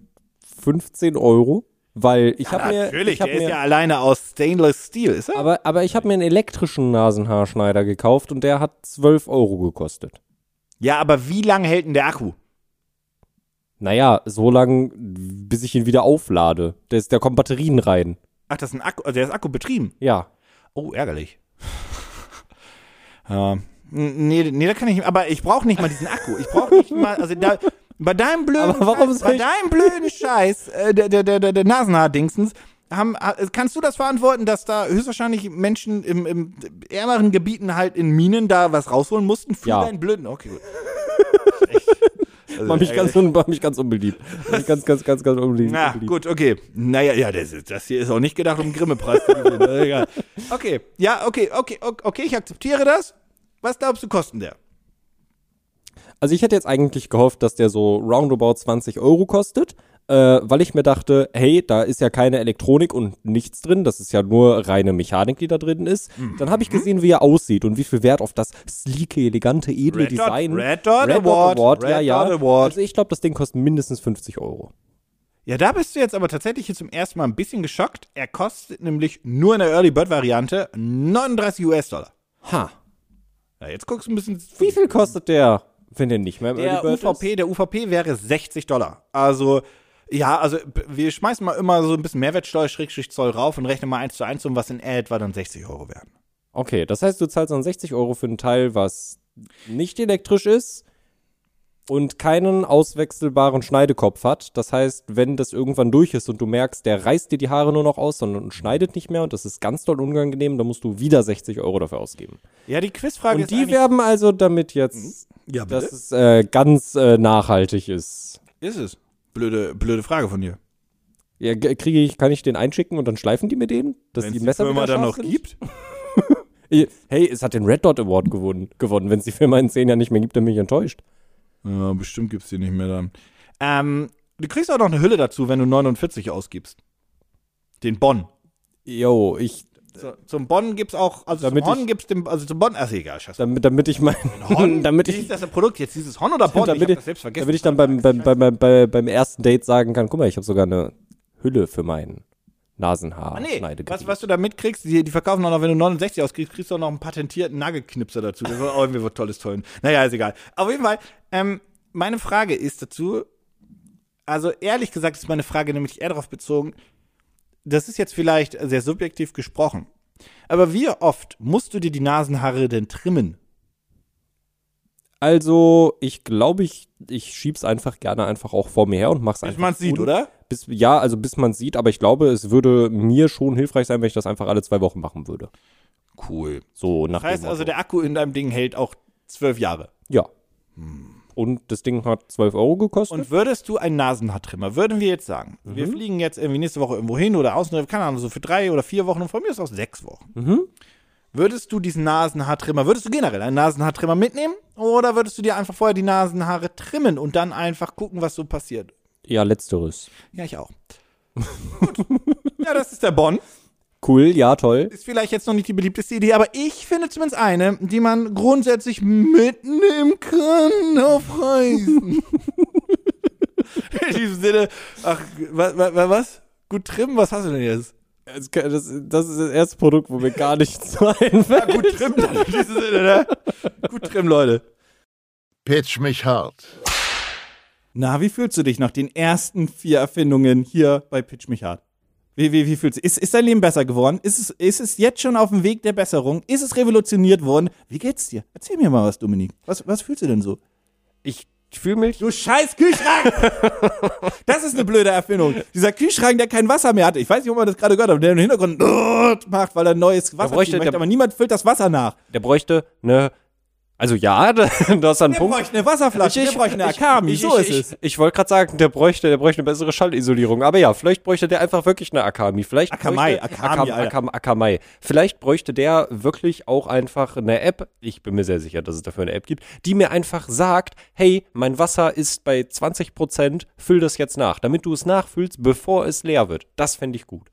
15 Euro? Weil ich habe mir. Natürlich, ich hab der mir ist ja alleine aus Stainless Steel, ist er? aber, aber ich habe mir einen elektrischen Nasenhaarschneider gekauft und der hat 12 Euro gekostet. Ja, aber wie lange hält denn der Akku? Naja, so lang, bis ich ihn wieder auflade. Der, ist, da kommen Batterien rein. Ach, das ist ein Akku, also der ist Akku betrieben. Ja. Oh, ärgerlich. ja. N- Nee, nee, da kann ich, aber ich brauche nicht mal diesen Akku. Ich brauche nicht mal, also da, bei deinem blöden, Scheiß, bei deinem blöden Scheiß, äh, der, der, der, der, haben, ha- kannst du das verantworten, dass da höchstwahrscheinlich Menschen im, im ärmeren Gebieten halt in Minen da was rausholen mussten für Ja. deinen blöden, okay, gut. Also, Mach mich, ganz, mach mich ganz unbeliebt. Mach mich ganz, ganz, ganz, ganz unbeliebt. Na, unbeliebt. gut, okay. Naja, ja, das, das hier ist auch nicht gedacht, um Grimme-Preis zu gewinnen. Egal. Okay, ja, okay, okay, okay, okay, ich akzeptiere das. Was glaubst du, kosten der? Also ich hätte jetzt eigentlich gehofft, dass der so roundabout 20 Euro kostet, äh, weil ich mir dachte, hey, da ist ja keine Elektronik und nichts drin, das ist ja nur reine Mechanik, die da drin ist. Dann habe ich gesehen, wie er aussieht und wie viel Wert auf das sleeke, elegante, edle Red Dot- Design. Red Dot Award, ja, Red ja. Dot Award. Also ich glaube, das Ding kostet mindestens 50 Euro. Ja, da bist du jetzt aber tatsächlich hier zum ersten Mal ein bisschen geschockt. Er kostet nämlich nur in der Early Bird Variante 39 US-Dollar. Ha. Ja, jetzt guckst du ein bisschen. Wie viel kostet der, wenn der nicht Der UVP, ist? der UVP wäre 60 Dollar. Also, ja, also wir schmeißen mal immer so ein bisschen Mehrwertsteuer, Schrägstrich Zoll rauf und rechnen mal eins zu eins um, was in etwa dann 60 Euro wären. Okay, das heißt, du zahlst dann 60 Euro für ein Teil, was nicht elektrisch ist und keinen auswechselbaren Schneidekopf hat. Das heißt, wenn das irgendwann durch ist und du merkst, der reißt dir die Haare nur noch aus, sondern schneidet nicht mehr und das ist ganz doll unangenehm, dann musst du wieder 60 Euro dafür ausgeben. Ja, die Quizfrage Und ist die eigentlich- werben also damit jetzt, Ja, dass es äh, ganz äh, nachhaltig ist. Ist es. Blöde, blöde Frage von dir. Ja, kriege ich, kann ich den einschicken und dann schleifen die mir den? Dass Wenn die es die Messer Firma dann noch sind? gibt. Hey, es hat den Red Dot Award gewonnen. gewonnen. Wenn es die Firma in zehn Jahren nicht mehr gibt, dann bin ich enttäuscht. Ja, bestimmt gibt's die nicht mehr dann. Ähm, du kriegst auch noch eine Hülle dazu, wenn du 49 ausgibst. Den Bonn. Yo, ich, So, zum Bonn gibt's auch, also Damit zum Hon ich- gibt's den, also zum Bonn, ach egal, scheiße. damit, damit ich mein, Hon, damit wie ich, ist das ein Produkt jetzt, dieses Hon oder Bonn? damit, ich ich, das selbst vergessen. damit ich dann beim, beim, beim, beim, bei, beim ersten Date sagen kann, guck mal, ich habe sogar eine Hülle für mein Nasenhaar. Ah, nee, was, was du da mitkriegst, die, die verkaufen auch noch, wenn du 69 ausgibst, kriegst du auch noch einen patentierten Nagelknipser dazu. Das war auch irgendwie was Tolles, tollen. Naja, ist egal. Auf jeden Fall, ähm, meine Frage ist dazu, also ehrlich gesagt ist meine Frage nämlich eher darauf bezogen, das ist jetzt vielleicht sehr subjektiv gesprochen, aber wie oft musst du dir die Nasenhaare denn trimmen? Also, ich glaube, ich, ich schieb's einfach gerne einfach auch vor mir her und mach's Bis einfach. man es sieht, oder? Bis, ja, also bis man sieht, aber ich glaube, es würde mir schon hilfreich sein, wenn ich das einfach alle zwei Wochen machen würde. Cool. So nach Das heißt also, der Akku in deinem Ding hält auch zwölf Jahre. Ja. Und das Ding hat 12 Euro gekostet. Und würdest du einen Nasenhaartrimmer, würden wir jetzt sagen, wir fliegen jetzt irgendwie nächste Woche irgendwo hin oder außen, keine Ahnung, so für drei oder vier Wochen und von mir ist auch sechs Wochen. Würdest du diesen Nasenhaartrimmer, würdest du generell einen Nasenhaartrimmer mitnehmen oder würdest du dir einfach vorher die Nasenhaare trimmen und dann einfach gucken, was so passiert? ja, letzteres. Ja, ich auch. Gut. Ja, das ist der Bonn. Cool, ja, toll. Ist vielleicht jetzt noch nicht die beliebteste Idee, aber ich finde zumindest eine, die man grundsätzlich mitnehmen kann auf Reisen. In diesem Sinne, ach, was, was, was? Gut trimmen, was hast du denn jetzt? Das, das, ist das erste Produkt, wo mir gar nichts einfällt. Gut trimmen dann in diesem Sinne, ne? Gut trimmen, Leute. Pitch mich hart. Na, wie fühlst du dich nach den ersten vier Erfindungen hier bei Pitch mich hart? Wie, wie, wie fühlst du ist, ist dein Leben besser geworden? Ist es, ist es jetzt schon auf dem Weg der Besserung? Ist es revolutioniert worden? Wie geht's dir? Erzähl mir mal was, Dominik. Was, was fühlst du denn so? Ich fühle mich. Du scheiß Kühlschrank! das ist eine blöde Erfindung. Dieser Kühlschrank, der kein Wasser mehr hat. Ich weiß nicht, ob man das gerade gehört hat, der im Hintergrund macht, weil er neues Wasser bräuchte- möchte, aber niemand füllt das Wasser nach. Der bräuchte eine Also ja, da, ist ein Der Punkt. bräuchte eine Wasserflasche, der bräuchte eine Akami, ich, so ich, ist ich, es. Ich wollte gerade sagen, der bräuchte, der bräuchte eine bessere Schallisolierung. Aber ja, vielleicht bräuchte der einfach wirklich eine Akami. Vielleicht Akamai, bräuchte- Akami, Akam. Akam, Akamai. Vielleicht bräuchte der wirklich auch einfach eine App. Ich bin mir sehr sicher, dass es dafür eine App gibt, die mir einfach sagt, hey, mein Wasser ist bei 20 Prozent, füll das jetzt nach, damit du es nachfüllst, bevor es leer wird. Das fände ich gut.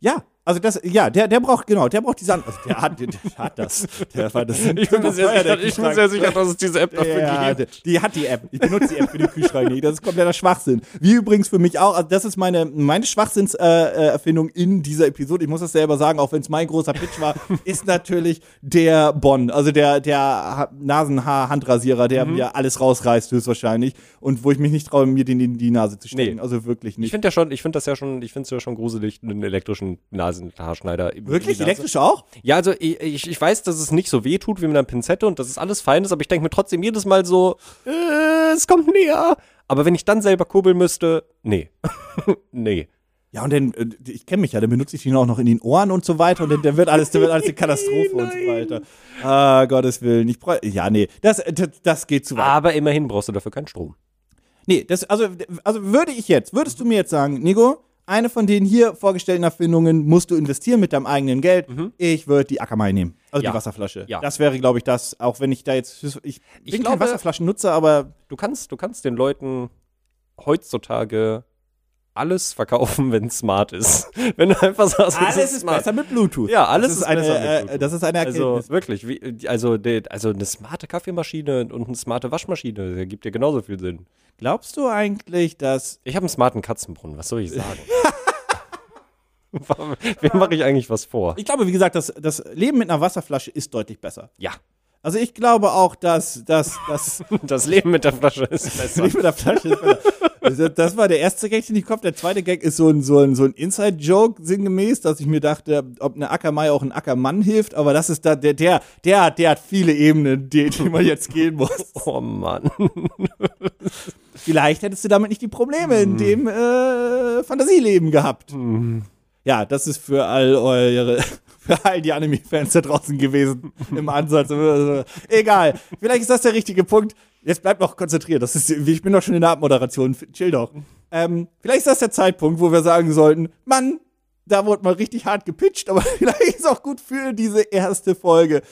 Ja, also das, ja, der, der braucht, genau, der braucht diese, An- also der hat, der, hat das. Der, war das Ich bin mir sehr sicher, ich bin sehr sicher dass es diese App dafür Ja, gibt. die, die hat die App. Ich benutze die App für den Kühlschrank nicht. Das ist kompletter Schwachsinn. Wie übrigens für mich auch. Also das ist meine, meine Schwachsinnserfindung äh, Erfindung in dieser Episode. Ich muss das selber sagen, auch wenn es mein großer Pitch war, ist natürlich der Bonn. Also der, der Ha- Nasenhaar-Handrasierer, der Mhm. mir alles rausreißt, höchstwahrscheinlich. Und wo ich mich nicht traue, mir den in die Nase zu stecken. Nee. Also wirklich Ich nicht. finde ja schon, ich finde das ja schon, ich finde es ja schon gruselig, einen elektrischen In die Wirklich? Elektrisch auch? Ja, also ich, ich, ich weiß, dass es nicht so weh tut wie mit einer Pinzette und dass es alles fein ist, aber ich denke mir trotzdem jedes Mal so, äh, es kommt näher. Aber wenn ich dann selber kurbeln müsste, nee. nee. Ja, und dann, äh, ich kenne mich ja, dann benutze ich ihn auch noch in den Ohren und so weiter und dann, dann wird alles, dann wird alles eine Katastrophe und so weiter. Ah, Gottes Willen. Ich ja, nee, das, das, das geht zu weit. Aber immerhin brauchst du dafür keinen Strom. Nee, das, also, also würde ich jetzt, würdest du mir jetzt sagen, Nico, eine von den hier vorgestellten Erfindungen musst du investieren mit deinem eigenen Geld. Ich würde die Akamai nehmen. Also Mhm. Ja. die Wasserflasche. Ja. Das wäre, glaube ich, das, auch wenn ich da jetzt, ich, Ich bin glaube- kein Wasserflaschennutzer, aber Du kannst, du kannst den Leuten heutzutage alles verkaufen, wenn es smart ist. Wenn du einfach sagst, es alles ist smart. besser mit Bluetooth. Ja, alles das ist eine, besser mit äh, Bluetooth. Das ist eine Erkenntnis. Also wirklich, wie, also, de, also eine smarte Kaffeemaschine und eine smarte Waschmaschine, der gibt dir genauso viel Sinn. Glaubst du eigentlich, dass Ich habe einen smarten Katzenbrunnen, was soll ich sagen? Wem mache ich eigentlich was vor? Ich glaube, wie gesagt, das, das Leben mit einer Wasserflasche ist deutlich besser. Ja, Also ich glaube auch, dass, dass, dass das Leben mit der Flasche ist besser. Leben mit der Flasche ist besser. Also Das war der erste Gag, den ich kopf. Der zweite Gag ist so ein, so ein, so ein Inside-Joke sinngemäß, dass ich mir dachte, ob eine Ackermai auch ein Ackermann hilft, aber das ist da, der, der, der, hat- der hat viele Ebenen, die, die man jetzt gehen muss. Oh Mann. Vielleicht hättest du damit nicht die Probleme in dem äh, Fantasieleben gehabt. Ja, das ist für all eure, für all die Anime-Fans da draußen gewesen im Ansatz. Egal. Vielleicht ist das der richtige Punkt. Jetzt bleibt noch konzentriert. Das ist, ich bin doch schon in der Abmoderation. Chill doch. Ähm, vielleicht ist das der Zeitpunkt, wo wir sagen sollten, Mann, da wurde mal richtig hart gepitcht, aber vielleicht ist es auch gut für diese erste Folge.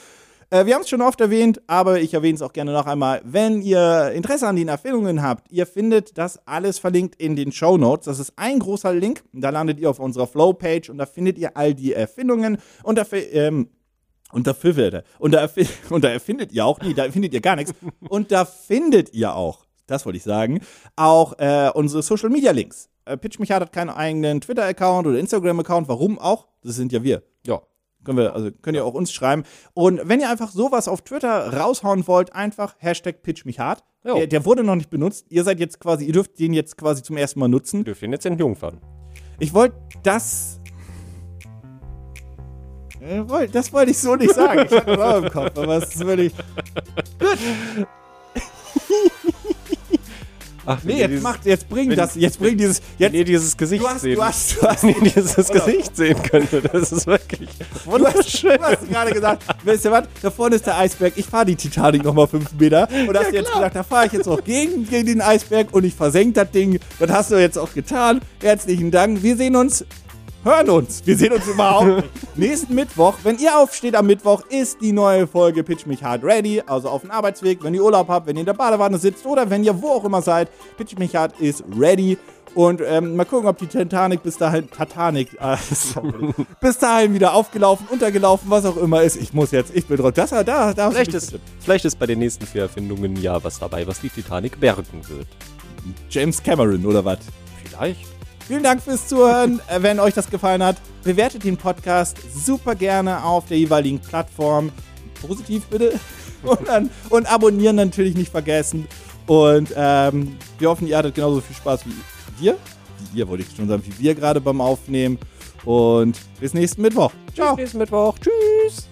Äh, wir haben es schon oft erwähnt, aber ich erwähne es auch gerne noch einmal. Wenn ihr Interesse an den Erfindungen habt, ihr findet das alles verlinkt in den Show Notes. Das ist ein großer Link. Da landet ihr auf unserer Flow-Page und da findet ihr all die Erfindungen und dafür, ähm, und er. Und da, und da erfindet ihr auch, nee, da findet ihr gar nichts. Und da findet ihr auch, das wollte ich sagen, auch äh, unsere Social Media Links. Äh, Pitch mich hat keinen eigenen Twitter-Account oder Instagram-Account. Warum auch? Das sind ja wir. Ja. Können wir, also könnt ihr auch uns schreiben. Und wenn ihr einfach sowas auf Twitter raushauen wollt, einfach Hashtag Pitch mich hart. Der, der wurde noch nicht benutzt. Ihr seid jetzt quasi, ihr dürft den jetzt quasi zum ersten Mal nutzen. Wir dürfen ihn jetzt entjungfern. Ich wollte das. Äh, Das wollte ich so nicht sagen. Ich hatte auch im Kopf, aber es ist wirklich. Ach, Nee, jetzt macht, jetzt bring das, jetzt bring dieses. Jetzt, nee, dieses Gesicht du hast, sehen. du hast, du hast, Nee, dieses Gesicht sehen könnte. Das ist wirklich hast, wunderschön. du hast gerade gesagt, weißt du was, da vorne ist der Eisberg, ich fahre die Titanic nochmal fünf Meter. Und hast jetzt gesagt, da fahre ich jetzt auch gegen, gegen den Eisberg und ich versenke das Ding. Das hast du jetzt auch getan. Herzlichen Dank. Wir sehen uns, hören uns. Wir sehen uns überhaupt. Nächsten Mittwoch, wenn ihr aufsteht am Mittwoch, ist die neue Folge Pitch mich hard ready. Also auf dem Arbeitsweg, wenn ihr Urlaub habt, wenn ihr in der Badewanne sitzt oder wenn ihr wo auch immer seid. Pitch mich hard ist ready. Und ähm, mal gucken, ob die Titanic bis dahin, Titanic, äh, bis dahin wieder aufgelaufen, untergelaufen, was auch immer ist. Ich muss jetzt, ich bin drauf. Das, da, da, da Vielleicht ist, vielleicht ist bei den nächsten vier Erfindungen ja was dabei, was die Titanic bergen wird. James Cameron oder was? Vielleicht. Vielen Dank fürs Zuhören. Äh, Wenn euch das gefallen hat, bewertet den Podcast super gerne auf der jeweiligen Plattform. Positiv bitte. Und, dann, und abonnieren natürlich nicht vergessen. Und ähm, wir hoffen, ihr hattet genauso viel Spaß wie wir. Wie ihr, wollte ich schon sagen, wie wir gerade beim Aufnehmen. Und bis nächsten Mittwoch. Ciao. Bis nächsten Mittwoch. Tschüss.